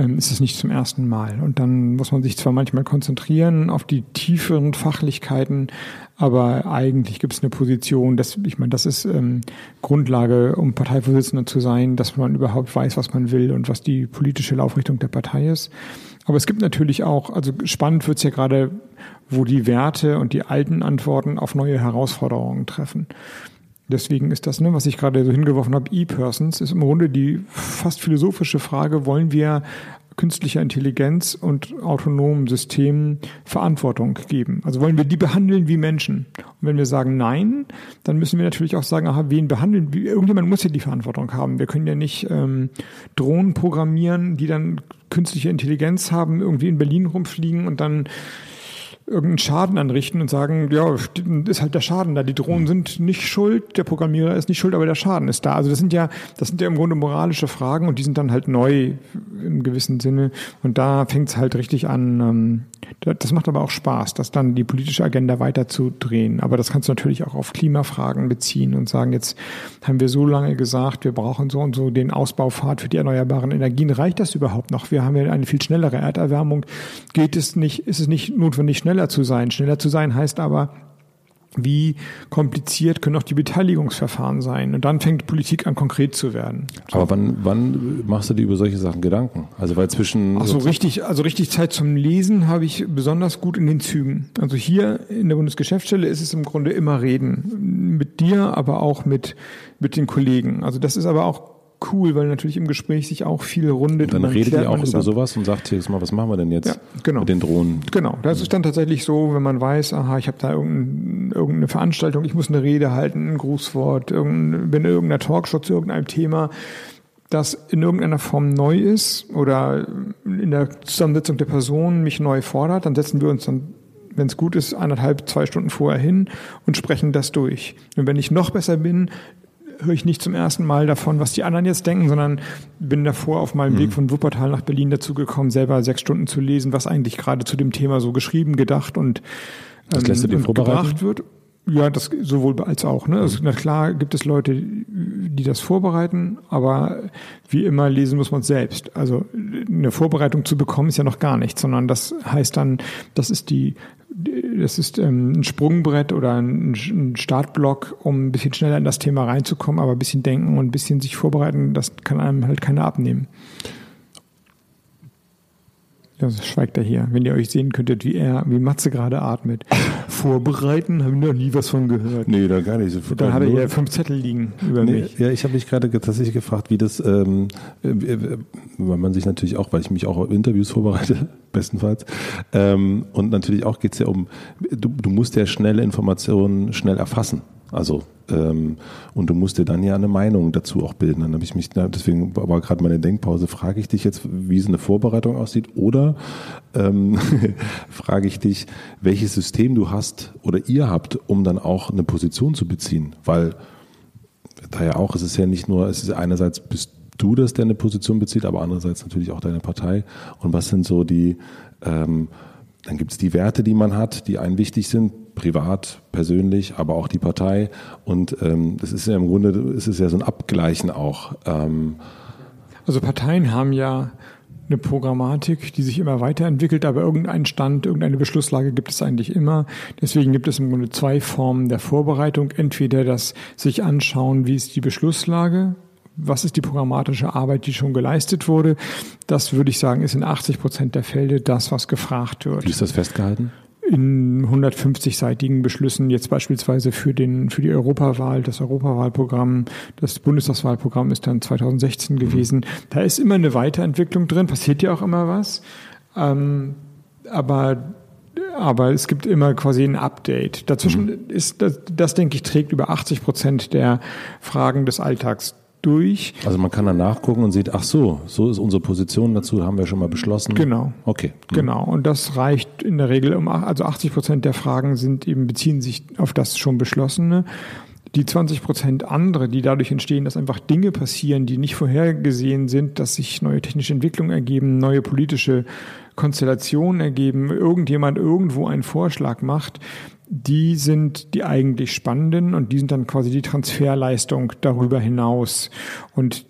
ähm, ist es nicht zum ersten Mal. Und dann muss man sich zwar manchmal konzentrieren auf die tieferen Fachlichkeiten, aber eigentlich gibt es eine Position, dass, ich meine, das ist ähm, Grundlage, um Parteivorsitzender zu sein, dass man überhaupt weiß, was man will und was die politische Laufrichtung der Partei ist. Aber es gibt natürlich auch, also spannend wird es ja gerade, wo die Werte und die alten Antworten auf neue Herausforderungen treffen. Deswegen ist das, ne, was ich gerade so hingeworfen habe, E-Persons, ist im Grunde die fast philosophische Frage, wollen wir künstlicher Intelligenz und autonomen Systemen Verantwortung geben? Also wollen wir die behandeln wie Menschen? Und wenn wir sagen nein, dann müssen wir natürlich auch sagen, aha, wen behandeln? Irgendjemand muss ja die Verantwortung haben. Wir können ja nicht ähm, Drohnen programmieren, die dann künstliche Intelligenz haben, irgendwie in Berlin rumfliegen und dann irgendeinen Schaden anrichten und sagen, ja, ist halt der Schaden da. Die Drohnen sind nicht schuld, der Programmierer ist nicht schuld, aber der Schaden ist da. Also das sind ja, das sind ja im Grunde moralische Fragen und die sind dann halt neu im gewissen Sinne. Und da fängt es halt richtig an. Ähm, das macht aber auch Spaß, das dann die politische Agenda weiterzudrehen. Aber das kannst du natürlich auch auf Klimafragen beziehen und sagen, jetzt haben wir so lange gesagt, wir brauchen so und so den Ausbaupfad für die erneuerbaren Energien. Reicht das überhaupt noch? Wir haben ja eine viel schnellere Erderwärmung. Geht es nicht, ist es nicht notwendig, schneller schneller zu sein. Schneller zu sein heißt aber, wie kompliziert können auch die Beteiligungsverfahren sein? Und dann fängt Politik an, konkret zu werden. Aber wann, wann machst du dir über solche Sachen Gedanken? Also weil zwischen. Ach so, richtig, also richtig Zeit zum Lesen habe ich besonders gut in den Zügen. Also hier in der Bundesgeschäftsstelle ist es im Grunde immer Reden. Mit dir, aber auch mit, mit den Kollegen. Also das ist aber auch cool, weil natürlich im Gespräch sich auch viel rundet. Und dann, redet ihr auch über ab. sowas und sagt, hier mal, was machen wir denn jetzt ja, genau. mit den Drohnen? Genau, das ist dann tatsächlich so, wenn man weiß, aha, ich habe da irgendein, irgendeine Veranstaltung, ich muss eine Rede halten, ein Grußwort, irgendein, bin in irgendeiner Talkshow zu irgendeinem Thema, das in irgendeiner Form neu ist oder in der Zusammensetzung der Person mich neu fordert, dann setzen wir uns dann wenn es gut ist, eineinhalb, zwei Stunden vorher hin und sprechen das durch. Und wenn ich noch besser bin, höre ich nicht zum ersten Mal davon, was die anderen jetzt denken, sondern bin davor auf meinem mhm. Weg von Wuppertal nach Berlin dazu gekommen, selber sechs Stunden zu lesen, was eigentlich gerade zu dem Thema so geschrieben, gedacht und, ähm, lässt du dir gebracht wird. Ja, das sowohl als auch. Ne? Also, na klar gibt es Leute, die das vorbereiten, aber wie immer lesen muss man es selbst. Also eine Vorbereitung zu bekommen ist ja noch gar nichts, sondern das heißt dann, das ist die das ist ähm, ein Sprungbrett oder ein, ein Startblock, um ein bisschen schneller in das Thema reinzukommen, aber ein bisschen denken und ein bisschen sich vorbereiten, das kann einem halt keiner abnehmen. Das schweigt er hier. Wenn ihr euch sehen könntet, wie er, wie Matze gerade atmet. Vorbereiten, haben wir noch nie was von gehört. Nee, da gar nicht. So da hat er hier fünf Zettel liegen über nee, mich. Ja, ich habe mich gerade tatsächlich gefragt, wie das, ähm, weil man sich natürlich auch, weil ich mich auch auf Interviews vorbereite, bestenfalls. Ähm, und natürlich auch geht es ja um, du, du musst ja schnelle Informationen schnell erfassen. Also ähm, und du musst dir dann ja eine Meinung dazu auch bilden. Dann habe ich mich, deswegen war gerade meine Denkpause, frage ich dich jetzt, wie so eine Vorbereitung aussieht, oder ähm, frage ich dich, welches System du hast oder ihr habt, um dann auch eine Position zu beziehen. Weil da ja auch, es ist ja nicht nur, es ist einerseits bist du das, der eine Position bezieht, aber andererseits natürlich auch deine Partei. Und was sind so die ähm, dann gibt es die Werte, die man hat, die einen wichtig sind, privat, persönlich, aber auch die Partei. Und ähm, das ist ja im Grunde, ist es ja so ein Abgleichen auch. Ähm also Parteien haben ja eine Programmatik, die sich immer weiterentwickelt, aber irgendeinen Stand, irgendeine Beschlusslage gibt es eigentlich immer. Deswegen gibt es im Grunde zwei Formen der Vorbereitung. Entweder das sich anschauen, wie ist die Beschlusslage, was ist die programmatische Arbeit, die schon geleistet wurde. Das würde ich sagen, ist in 80 Prozent der Fälle das, was gefragt wird. Wie ist das festgehalten? In 150-seitigen Beschlüssen, jetzt beispielsweise für, den, für die Europawahl, das Europawahlprogramm, das Bundestagswahlprogramm ist dann 2016 mhm. gewesen. Da ist immer eine Weiterentwicklung drin, passiert ja auch immer was. Ähm, aber aber es gibt immer quasi ein Update. Dazwischen mhm. ist das, das, denke ich, trägt über 80 Prozent der Fragen des Alltags durch. Also man kann dann nachgucken und sieht, ach so, so ist unsere Position dazu, haben wir schon mal beschlossen. Genau. Okay. Mhm. Genau. Und das reicht in der Regel um, also 80 Prozent der Fragen sind eben, beziehen sich auf das schon Beschlossene. Die 20 Prozent andere, die dadurch entstehen, dass einfach Dinge passieren, die nicht vorhergesehen sind, dass sich neue technische Entwicklungen ergeben, neue politische Konstellationen ergeben, irgendjemand irgendwo einen Vorschlag macht, die sind die eigentlich spannenden und die sind dann quasi die Transferleistung darüber hinaus. Und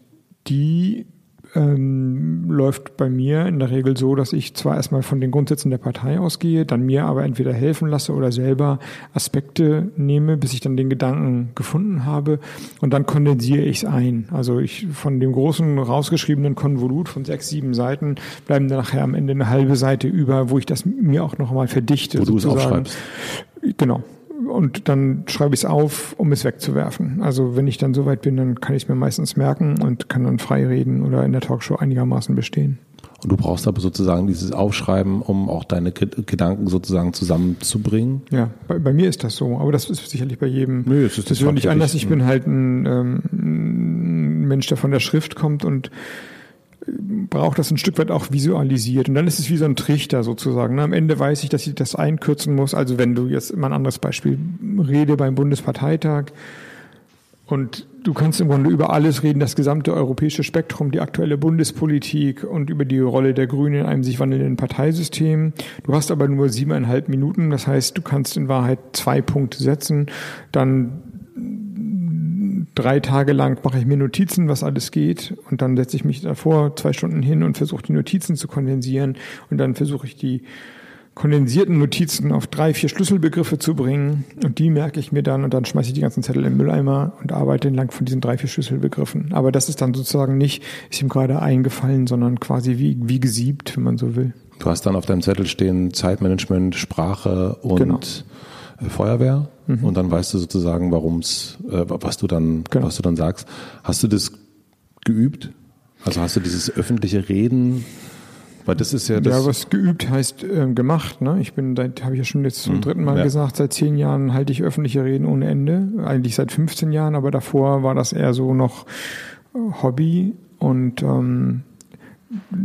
die ähm, läuft bei mir in der Regel so, dass ich zwar erstmal von den Grundsätzen der Partei ausgehe, dann mir aber entweder helfen lasse oder selber Aspekte nehme, bis ich dann den Gedanken gefunden habe und dann kondensiere ich es ein. Also ich von dem großen rausgeschriebenen Konvolut von sechs, sieben Seiten bleiben dann nachher am Ende eine halbe Seite über, wo ich das mir auch noch mal verdichte. Wo du es aufschreibst. Genau und dann schreibe ich es auf, um es wegzuwerfen. Also wenn ich dann soweit bin, dann kann ich es mir meistens merken und kann dann frei reden oder in der Talkshow einigermaßen bestehen. Und du brauchst aber sozusagen dieses Aufschreiben, um auch deine Gedanken sozusagen zusammenzubringen. Ja, bei, bei mir ist das so, aber das ist sicherlich bei jedem Nö, es ist persönlich anders. Ich bin halt ein, ähm, ein Mensch, der von der Schrift kommt und braucht das ein Stück weit auch visualisiert. Und dann ist es wie so ein Trichter sozusagen. Am Ende weiß ich, dass ich das einkürzen muss. Also wenn du jetzt immer ein anderes Beispiel rede beim Bundesparteitag und du kannst im Grunde über alles reden, das gesamte europäische Spektrum, die aktuelle Bundespolitik und über die Rolle der Grünen in einem sich wandelnden Parteisystem. Du hast aber nur siebeneinhalb Minuten. Das heißt, du kannst in Wahrheit zwei Punkte setzen, dann drei Tage lang mache ich mir Notizen, was alles geht. Und dann setze ich mich davor zwei Stunden hin und versuche die Notizen zu kondensieren. Und dann versuche ich die kondensierten Notizen auf drei, vier Schlüsselbegriffe zu bringen. Und die merke ich mir dann und dann schmeiße ich die ganzen Zettel im Mülleimer und arbeite entlang von diesen drei, vier Schlüsselbegriffen. Aber das ist dann sozusagen nicht, ist ihm gerade eingefallen, sondern quasi wie, wie gesiebt, wenn man so will. Du hast dann auf deinem Zettel stehen Zeitmanagement, Sprache und genau. Feuerwehr mhm. und dann weißt du sozusagen, warum's, äh, was du dann, genau. was du dann sagst. Hast du das geübt? Also hast du dieses öffentliche Reden? Weil das ist ja das. Ja, was geübt heißt äh, gemacht. Ne? Ich bin, da habe ich ja schon jetzt zum mhm. dritten Mal ja. gesagt, seit zehn Jahren halte ich öffentliche Reden ohne Ende. Eigentlich seit 15 Jahren, aber davor war das eher so noch Hobby und ähm,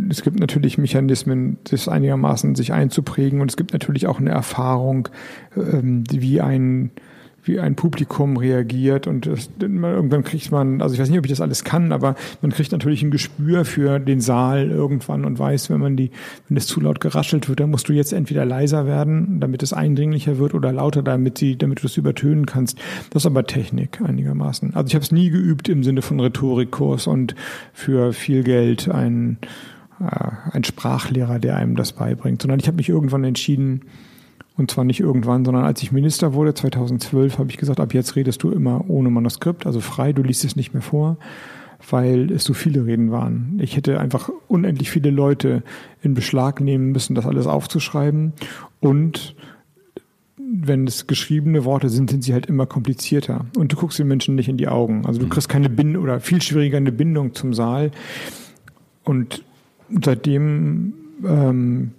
es gibt natürlich Mechanismen, das einigermaßen sich einzuprägen. Und es gibt natürlich auch eine Erfahrung, ähm, wie ein wie ein Publikum reagiert und das, irgendwann kriegt man, also ich weiß nicht, ob ich das alles kann, aber man kriegt natürlich ein Gespür für den Saal irgendwann und weiß, wenn man die, wenn es zu laut geraschelt wird, dann musst du jetzt entweder leiser werden, damit es eindringlicher wird oder lauter, damit sie, damit du es übertönen kannst. Das ist aber Technik einigermaßen. Also ich habe es nie geübt im Sinne von Rhetorikkurs und für viel Geld ein äh, ein Sprachlehrer, der einem das beibringt, sondern ich habe mich irgendwann entschieden, und zwar nicht irgendwann, sondern als ich Minister wurde, 2012, habe ich gesagt, ab jetzt redest du immer ohne Manuskript, also frei, du liest es nicht mehr vor, weil es so viele Reden waren. Ich hätte einfach unendlich viele Leute in Beschlag nehmen müssen, das alles aufzuschreiben. Und wenn es geschriebene Worte sind, sind sie halt immer komplizierter. Und du guckst den Menschen nicht in die Augen. Also du mhm. kriegst keine Bindung oder viel schwieriger eine Bindung zum Saal. Und seitdem ähm,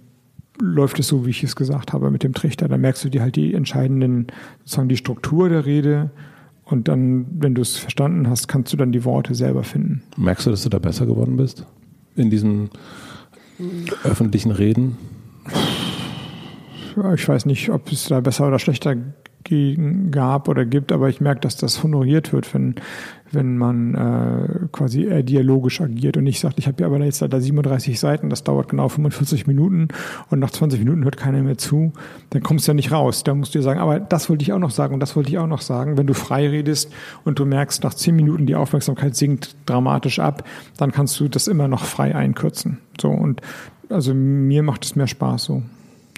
läuft es so, wie ich es gesagt habe, mit dem Trichter. Da merkst du dir halt die entscheidenden, sozusagen die Struktur der Rede. Und dann, wenn du es verstanden hast, kannst du dann die Worte selber finden. Merkst du, dass du da besser geworden bist? In diesen öffentlichen Reden? Ich weiß nicht, ob es da besser oder schlechter gab oder gibt, aber ich merke, dass das honoriert wird, wenn, wenn man äh, quasi eher dialogisch agiert und nicht sagt, ich habe ja aber jetzt da 37 Seiten, das dauert genau 45 Minuten und nach 20 Minuten hört keiner mehr zu, dann kommst du ja nicht raus. Da musst du dir sagen, aber das wollte ich auch noch sagen und das wollte ich auch noch sagen. Wenn du frei redest und du merkst, nach 10 Minuten die Aufmerksamkeit sinkt dramatisch ab, dann kannst du das immer noch frei einkürzen. So und also mir macht es mehr Spaß so.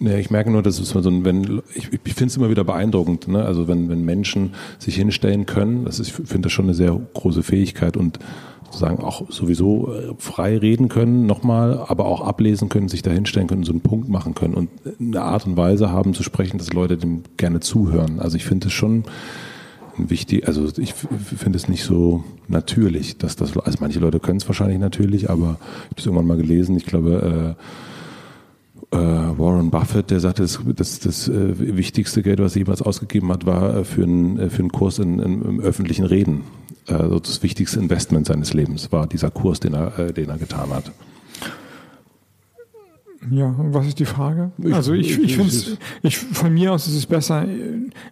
Ja, ich merke nur, dass es so ein, wenn, ich, ich finde es immer wieder beeindruckend, ne? also wenn, wenn Menschen sich hinstellen können, das ist, ich finde das schon eine sehr große Fähigkeit und sozusagen auch sowieso äh, frei reden können, nochmal, aber auch ablesen können, sich da hinstellen können, so einen Punkt machen können und eine Art und Weise haben zu sprechen, dass Leute dem gerne zuhören. Also ich finde es schon wichtig, also ich finde es nicht so natürlich, dass das, also manche Leute können es wahrscheinlich natürlich, aber ich habe es irgendwann mal gelesen, ich glaube, äh, äh, Warren Buffett, der sagte, das, das, das äh, wichtigste Geld, was er jemals ausgegeben hat, war äh, für, einen, äh, für einen Kurs in, in, im öffentlichen Reden. Also das wichtigste Investment seines Lebens war dieser Kurs, den er, äh, den er getan hat. Ja, was ist die Frage? also ich, ich, ich finde ich, von mir aus ist es besser,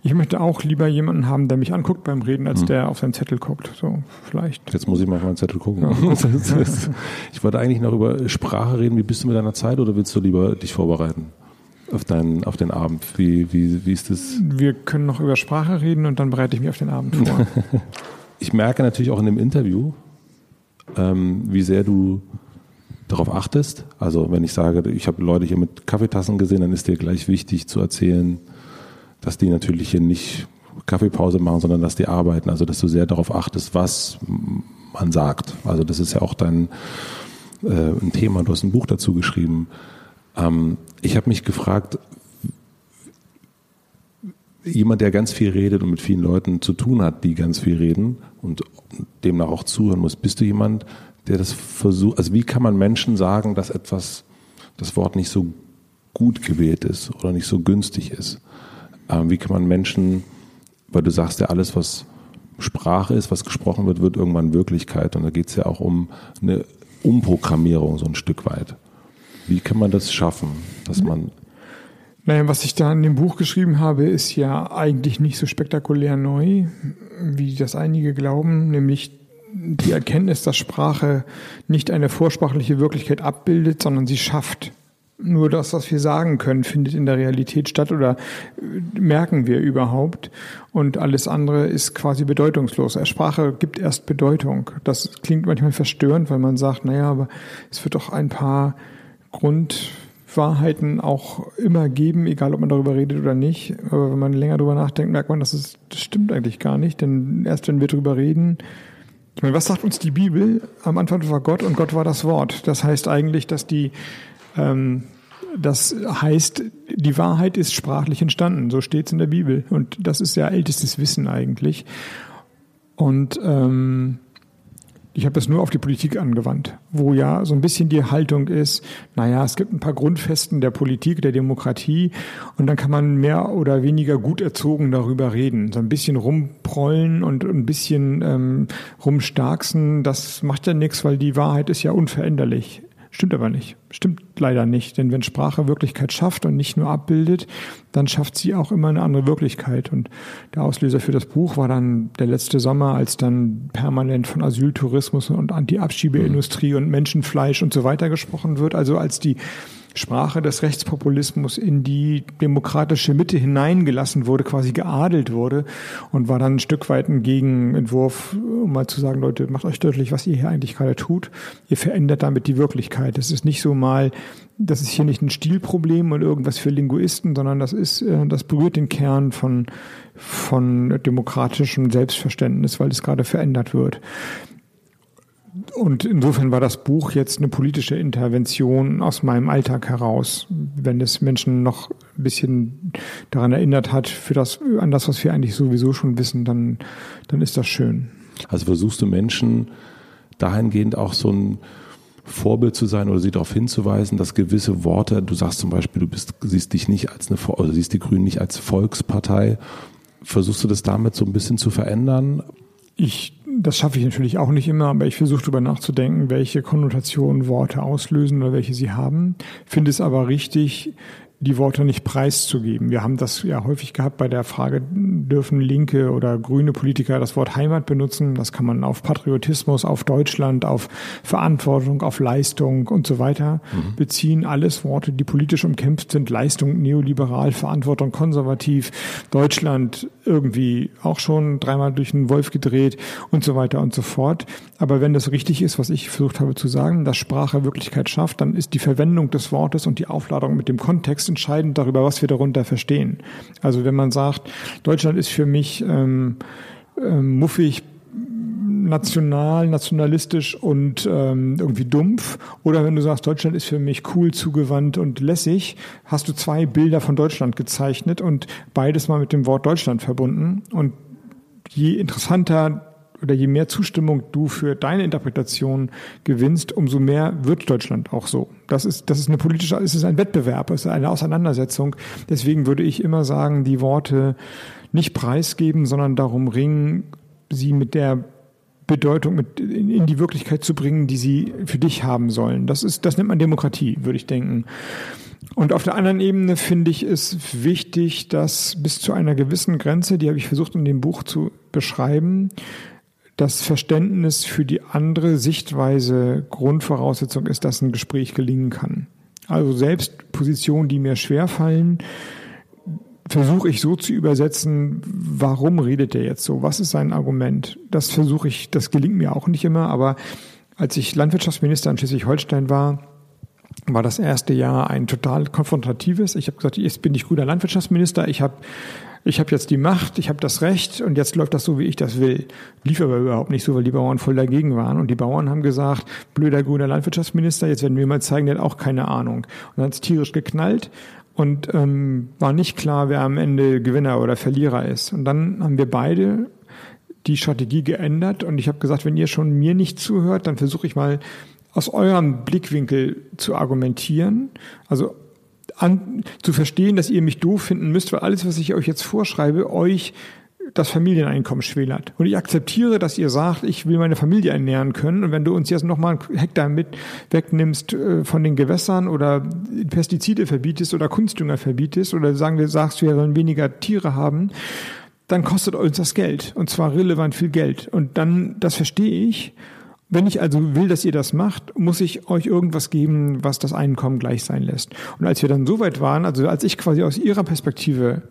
ich möchte auch lieber jemanden haben, der mich anguckt beim Reden, als hm. der auf seinen Zettel guckt. So, vielleicht. Jetzt muss ich mal auf meinen Zettel gucken. Ja. ich wollte eigentlich noch über Sprache reden. Wie bist du mit deiner Zeit oder willst du lieber dich vorbereiten? Auf, deinen, auf den Abend. Wie, wie, wie ist das? Wir können noch über Sprache reden und dann bereite ich mich auf den Abend vor. ich merke natürlich auch in dem Interview, ähm, wie sehr du darauf achtest. Also wenn ich sage, ich habe Leute hier mit Kaffeetassen gesehen, dann ist dir gleich wichtig zu erzählen, dass die natürlich hier nicht Kaffeepause machen, sondern dass die arbeiten. Also dass du sehr darauf achtest, was man sagt. Also das ist ja auch dein äh, ein Thema. Du hast ein Buch dazu geschrieben. Ähm, ich habe mich gefragt, jemand, der ganz viel redet und mit vielen Leuten zu tun hat, die ganz viel reden und demnach auch zuhören muss, bist du jemand, der das versucht, also wie kann man Menschen sagen, dass etwas, das Wort nicht so gut gewählt ist oder nicht so günstig ist? Ähm, wie kann man Menschen, weil du sagst ja alles, was Sprache ist, was gesprochen wird, wird irgendwann Wirklichkeit. Und da geht es ja auch um eine Umprogrammierung so ein Stück weit. Wie kann man das schaffen, dass man naja, was ich da in dem Buch geschrieben habe, ist ja eigentlich nicht so spektakulär neu, wie das einige glauben, nämlich die Erkenntnis, dass Sprache nicht eine vorsprachliche Wirklichkeit abbildet, sondern sie schafft. Nur das, was wir sagen können, findet in der Realität statt oder äh, merken wir überhaupt. Und alles andere ist quasi bedeutungslos. Sprache gibt erst Bedeutung. Das klingt manchmal verstörend, weil man sagt, naja, aber es wird doch ein paar Grundwahrheiten auch immer geben, egal ob man darüber redet oder nicht. Aber wenn man länger darüber nachdenkt, merkt man, dass es, das stimmt eigentlich gar nicht. Denn erst wenn wir darüber reden, ich meine, was sagt uns die Bibel? Am Anfang war Gott und Gott war das Wort. Das heißt eigentlich, dass die ähm, das heißt, die Wahrheit ist sprachlich entstanden. So steht es in der Bibel. Und das ist ja ältestes Wissen eigentlich. Und ähm, ich habe das nur auf die Politik angewandt, wo ja so ein bisschen die Haltung ist, naja, es gibt ein paar Grundfesten der Politik, der Demokratie und dann kann man mehr oder weniger gut erzogen darüber reden. So ein bisschen rumprollen und ein bisschen ähm, rumstarksen, das macht ja nichts, weil die Wahrheit ist ja unveränderlich. Stimmt aber nicht. Stimmt leider nicht. Denn wenn Sprache Wirklichkeit schafft und nicht nur abbildet, dann schafft sie auch immer eine andere Wirklichkeit. Und der Auslöser für das Buch war dann der letzte Sommer, als dann permanent von Asyltourismus und Anti-Abschiebeindustrie und Menschenfleisch und so weiter gesprochen wird. Also als die Sprache des Rechtspopulismus in die demokratische Mitte hineingelassen wurde, quasi geadelt wurde und war dann ein Stück weit ein Gegenentwurf, um mal zu sagen, Leute, macht euch deutlich, was ihr hier eigentlich gerade tut. Ihr verändert damit die Wirklichkeit. Es ist nicht so mal, das ist hier nicht ein Stilproblem und irgendwas für Linguisten, sondern das ist, äh, das berührt den Kern von, von demokratischem Selbstverständnis, weil es gerade verändert wird. Und insofern war das Buch jetzt eine politische Intervention aus meinem Alltag heraus, wenn es Menschen noch ein bisschen daran erinnert hat, für das, an das, was wir eigentlich sowieso schon wissen, dann, dann ist das schön. Also versuchst du Menschen dahingehend auch so ein Vorbild zu sein oder sie darauf hinzuweisen, dass gewisse Worte, du sagst zum Beispiel, du bist, siehst dich nicht als eine, oder siehst die Grünen nicht als Volkspartei, versuchst du das damit so ein bisschen zu verändern? Ich das schaffe ich natürlich auch nicht immer, aber ich versuche darüber nachzudenken, welche Konnotationen Worte auslösen oder welche sie haben. Finde es aber richtig, die Worte nicht preiszugeben. Wir haben das ja häufig gehabt bei der Frage, dürfen linke oder grüne Politiker das Wort Heimat benutzen? Das kann man auf Patriotismus, auf Deutschland, auf Verantwortung, auf Leistung und so weiter mhm. beziehen. Alles Worte, die politisch umkämpft sind. Leistung neoliberal, Verantwortung konservativ, Deutschland irgendwie auch schon dreimal durch den Wolf gedreht und so weiter und so fort. Aber wenn das richtig ist, was ich versucht habe zu sagen, dass Sprache Wirklichkeit schafft, dann ist die Verwendung des Wortes und die Aufladung mit dem Kontext entscheidend darüber, was wir darunter verstehen. Also wenn man sagt, Deutschland ist für mich ähm, ähm, muffig, national, nationalistisch und ähm, irgendwie dumpf. Oder wenn du sagst, Deutschland ist für mich cool, zugewandt und lässig, hast du zwei Bilder von Deutschland gezeichnet und beides mal mit dem Wort Deutschland verbunden. Und je interessanter oder je mehr Zustimmung du für deine Interpretation gewinnst, umso mehr wird Deutschland auch so. Das ist, das ist eine politische, es ist ein Wettbewerb, es ist eine Auseinandersetzung. Deswegen würde ich immer sagen, die Worte nicht preisgeben, sondern darum ringen, sie mit der Bedeutung mit in die Wirklichkeit zu bringen, die sie für dich haben sollen. Das ist, das nennt man Demokratie, würde ich denken. Und auf der anderen Ebene finde ich es wichtig, dass bis zu einer gewissen Grenze, die habe ich versucht in dem Buch zu beschreiben, das Verständnis für die andere Sichtweise Grundvoraussetzung ist, dass ein Gespräch gelingen kann. Also selbst Positionen, die mir schwerfallen, versuche ich so zu übersetzen, warum redet er jetzt so? Was ist sein Argument? Das versuche ich, das gelingt mir auch nicht immer, aber als ich Landwirtschaftsminister in Schleswig-Holstein war, war das erste Jahr ein total konfrontatives. Ich habe gesagt, jetzt bin ich guter Landwirtschaftsminister, ich habe ich habe jetzt die Macht, ich habe das Recht und jetzt läuft das so, wie ich das will. Lief aber überhaupt nicht so, weil die Bauern voll dagegen waren. Und die Bauern haben gesagt, blöder grüner Landwirtschaftsminister, jetzt werden wir mal zeigen, der hat auch keine Ahnung. Und dann hat es tierisch geknallt und ähm, war nicht klar, wer am Ende Gewinner oder Verlierer ist. Und dann haben wir beide die Strategie geändert und ich habe gesagt, wenn ihr schon mir nicht zuhört, dann versuche ich mal aus eurem Blickwinkel zu argumentieren. Also an, zu verstehen, dass ihr mich doof finden müsst, weil alles, was ich euch jetzt vorschreibe, euch das Familieneinkommen schmälert. Und ich akzeptiere, dass ihr sagt, ich will meine Familie ernähren können. Und wenn du uns jetzt nochmal einen Hektar mit wegnimmst äh, von den Gewässern oder Pestizide verbietest oder Kunstdünger verbietest oder sagen wir, sagst, wir sollen weniger Tiere haben, dann kostet uns das Geld. Und zwar relevant viel Geld. Und dann, das verstehe ich. Wenn ich also will, dass ihr das macht, muss ich euch irgendwas geben, was das Einkommen gleich sein lässt. Und als wir dann so weit waren, also als ich quasi aus ihrer Perspektive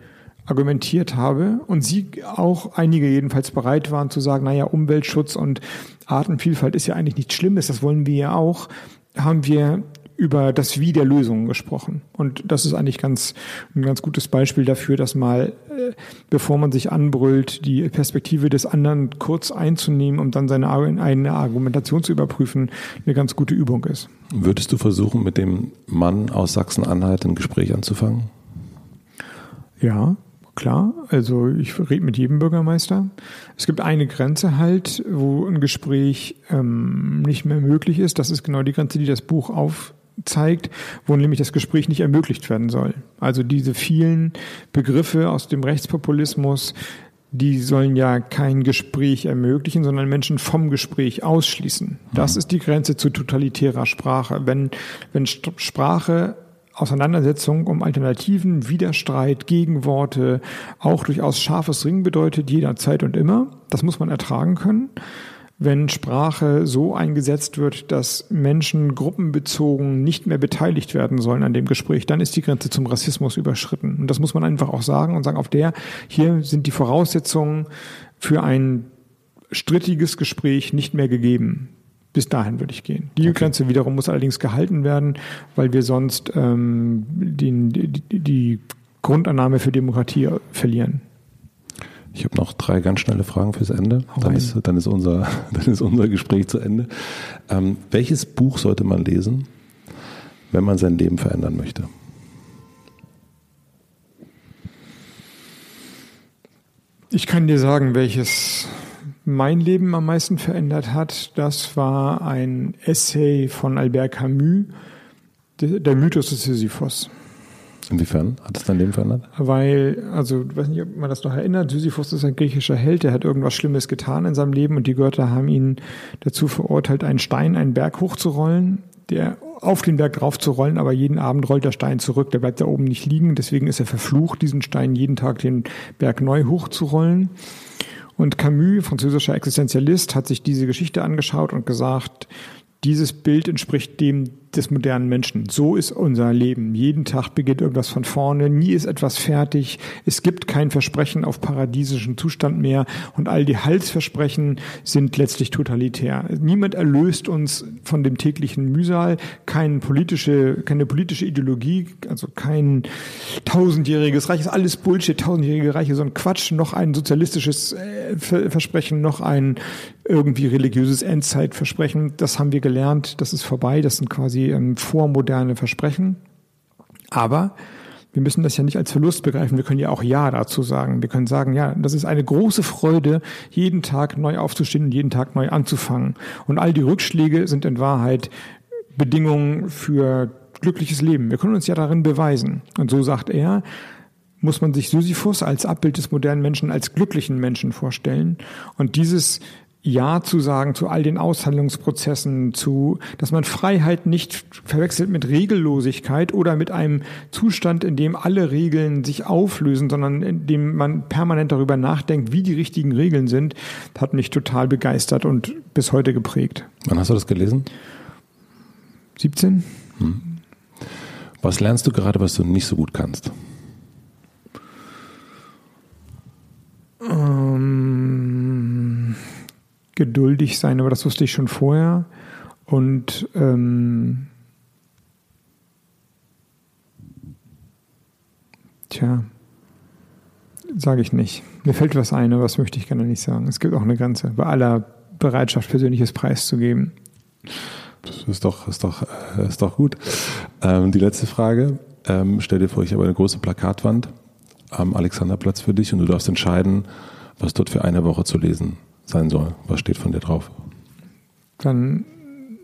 argumentiert habe und Sie auch einige jedenfalls bereit waren zu sagen, naja, Umweltschutz und Artenvielfalt ist ja eigentlich nichts Schlimmes, das wollen wir ja auch, haben wir über das Wie der Lösungen gesprochen. Und das ist eigentlich ganz, ein ganz gutes Beispiel dafür, dass mal, äh, bevor man sich anbrüllt, die Perspektive des anderen kurz einzunehmen, um dann seine eigene Argumentation zu überprüfen, eine ganz gute Übung ist. Würdest du versuchen, mit dem Mann aus Sachsen-Anhalt ein Gespräch anzufangen? Ja, Klar, also ich rede mit jedem Bürgermeister. Es gibt eine Grenze halt, wo ein Gespräch ähm, nicht mehr möglich ist. Das ist genau die Grenze, die das Buch aufzeigt, wo nämlich das Gespräch nicht ermöglicht werden soll. Also diese vielen Begriffe aus dem Rechtspopulismus, die sollen ja kein Gespräch ermöglichen, sondern Menschen vom Gespräch ausschließen. Das mhm. ist die Grenze zu totalitärer Sprache. Wenn, wenn Sprache Auseinandersetzung um Alternativen, Widerstreit, Gegenworte, auch durchaus scharfes Ringen bedeutet, jederzeit und immer. Das muss man ertragen können. Wenn Sprache so eingesetzt wird, dass Menschen gruppenbezogen nicht mehr beteiligt werden sollen an dem Gespräch, dann ist die Grenze zum Rassismus überschritten. Und das muss man einfach auch sagen und sagen, auf der, hier sind die Voraussetzungen für ein strittiges Gespräch nicht mehr gegeben. Bis dahin würde ich gehen. Die okay. Grenze wiederum muss allerdings gehalten werden, weil wir sonst ähm, den, die, die Grundannahme für Demokratie verlieren. Ich habe noch drei ganz schnelle Fragen fürs Ende. Dann ist, dann ist, unser, dann ist unser Gespräch zu Ende. Ähm, welches Buch sollte man lesen, wenn man sein Leben verändern möchte? Ich kann dir sagen, welches mein Leben am meisten verändert hat, das war ein Essay von Albert Camus, der Mythos des Sisyphos. Inwiefern hat es dein Leben verändert? Weil, also, ich weiß nicht, ob man das noch erinnert, Sisyphos ist ein griechischer Held, der hat irgendwas Schlimmes getan in seinem Leben und die Götter haben ihn dazu verurteilt, einen Stein, einen Berg hochzurollen, der auf den Berg draufzurollen, aber jeden Abend rollt der Stein zurück, der bleibt da oben nicht liegen, deswegen ist er verflucht, diesen Stein jeden Tag den Berg neu hochzurollen. Und Camus, französischer Existenzialist, hat sich diese Geschichte angeschaut und gesagt, dieses Bild entspricht dem des modernen Menschen. So ist unser Leben. Jeden Tag beginnt irgendwas von vorne, nie ist etwas fertig. Es gibt kein Versprechen auf paradiesischen Zustand mehr und all die Halsversprechen sind letztlich totalitär. Niemand erlöst uns von dem täglichen Mühsal, keine politische, keine politische Ideologie, also kein tausendjähriges Reich, ist alles Bullshit, tausendjährige Reiche, so ein Quatsch, noch ein sozialistisches äh, Versprechen, noch ein irgendwie religiöses Endzeitversprechen. Das haben wir gelernt, das ist vorbei, das sind quasi ähm, vormoderne Versprechen. Aber wir müssen das ja nicht als Verlust begreifen. Wir können ja auch Ja dazu sagen. Wir können sagen, ja, das ist eine große Freude, jeden Tag neu aufzustehen und jeden Tag neu anzufangen. Und all die Rückschläge sind in Wahrheit Bedingungen für glückliches Leben. Wir können uns ja darin beweisen. Und so sagt er, muss man sich Sisyphus als Abbild des modernen Menschen als glücklichen Menschen vorstellen. Und dieses ja zu sagen zu all den Aushandlungsprozessen, zu, dass man Freiheit nicht verwechselt mit Regellosigkeit oder mit einem Zustand, in dem alle Regeln sich auflösen, sondern in dem man permanent darüber nachdenkt, wie die richtigen Regeln sind, hat mich total begeistert und bis heute geprägt. Wann hast du das gelesen? 17. Hm. Was lernst du gerade, was du nicht so gut kannst? Ähm geduldig sein, aber das wusste ich schon vorher. Und ähm, tja, sage ich nicht. Mir fällt was ein, aber das möchte ich gerne nicht sagen. Es gibt auch eine Grenze bei aller Bereitschaft, persönliches Preis zu geben. Das ist doch, ist doch, äh, ist doch gut. Ähm, die letzte Frage. Ähm, stell dir vor, ich habe eine große Plakatwand am Alexanderplatz für dich und du darfst entscheiden, was dort für eine Woche zu lesen sein soll. Was steht von dir drauf? Dann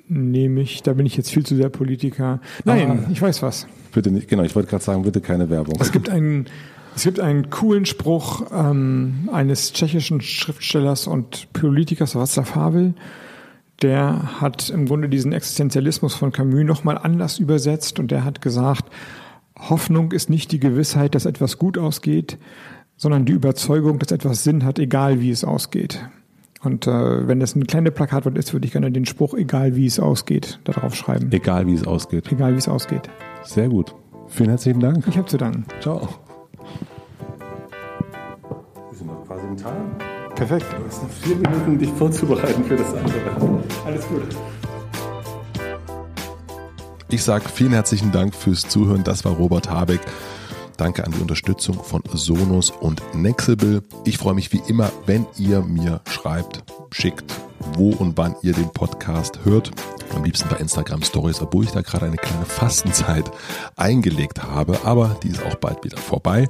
nehme ich, da bin ich jetzt viel zu sehr Politiker. Nein, ah, ich weiß was. Bitte nicht, genau, ich wollte gerade sagen, bitte keine Werbung. Es gibt einen, es gibt einen coolen Spruch ähm, eines tschechischen Schriftstellers und Politikers Václav Havel, der hat im Grunde diesen Existenzialismus von Camus nochmal anders übersetzt und der hat gesagt, Hoffnung ist nicht die Gewissheit, dass etwas gut ausgeht, sondern die Überzeugung, dass etwas Sinn hat, egal wie es ausgeht. Und äh, wenn das ein kleine Plakatwort ist, würde ich gerne den Spruch, egal wie es ausgeht, darauf schreiben. Egal wie es ausgeht. Egal wie es ausgeht. Sehr gut. Vielen herzlichen Dank. Ich habe zu danken. Ciao. Wir sind noch quasi im Time. Perfekt. Du hast noch vier Minuten, dich vorzubereiten für das andere. Alles gut. Ich sage vielen herzlichen Dank fürs Zuhören. Das war Robert Habeck. Danke an die Unterstützung von Sonos und Nexable. Ich freue mich wie immer, wenn ihr mir schreibt, schickt, wo und wann ihr den Podcast hört. Am liebsten bei Instagram Stories, obwohl ich da gerade eine kleine Fastenzeit eingelegt habe, aber die ist auch bald wieder vorbei.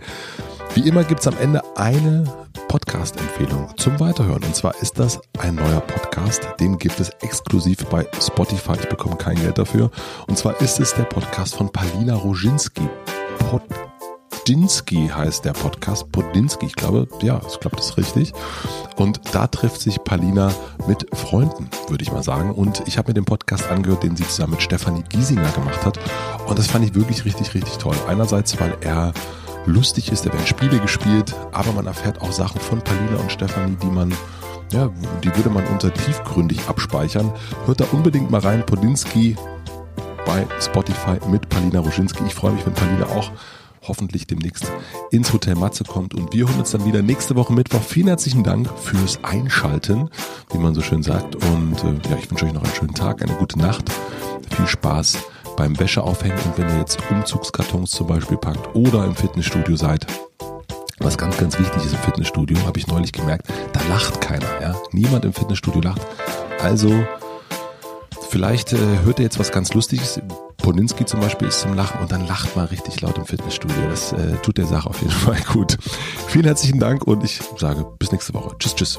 Wie immer gibt es am Ende eine Podcast-Empfehlung zum Weiterhören. Und zwar ist das ein neuer Podcast. Den gibt es exklusiv bei Spotify. Ich bekomme kein Geld dafür. Und zwar ist es der Podcast von Palina Roginski. Podcast Podinski heißt der Podcast. Podinski, ich glaube, ja, ich glaube, das ist richtig. Und da trifft sich Palina mit Freunden, würde ich mal sagen. Und ich habe mir den Podcast angehört, den sie zusammen mit Stefanie Giesinger gemacht hat. Und das fand ich wirklich richtig, richtig toll. Einerseits, weil er lustig ist, er werden Spiele gespielt, aber man erfährt auch Sachen von Palina und Stefanie, die man ja, die würde man unter tiefgründig abspeichern. Hört da unbedingt mal rein, Podinski bei Spotify mit Palina Ruschinski. Ich freue mich, wenn Palina auch hoffentlich demnächst ins Hotel Matze kommt. Und wir hören uns dann wieder nächste Woche Mittwoch. Vielen herzlichen Dank fürs Einschalten, wie man so schön sagt. Und äh, ja, ich wünsche euch noch einen schönen Tag, eine gute Nacht. Viel Spaß beim Wäscheaufhängen und wenn ihr jetzt Umzugskartons zum Beispiel packt oder im Fitnessstudio seid. Was ganz, ganz wichtig ist im Fitnessstudio, habe ich neulich gemerkt, da lacht keiner. Ja? Niemand im Fitnessstudio lacht. Also vielleicht äh, hört ihr jetzt was ganz Lustiges. Poninski zum Beispiel ist zum Lachen und dann lacht mal richtig laut im Fitnessstudio. Das äh, tut der Sache auf jeden Fall gut. Vielen herzlichen Dank und ich sage bis nächste Woche. Tschüss, tschüss.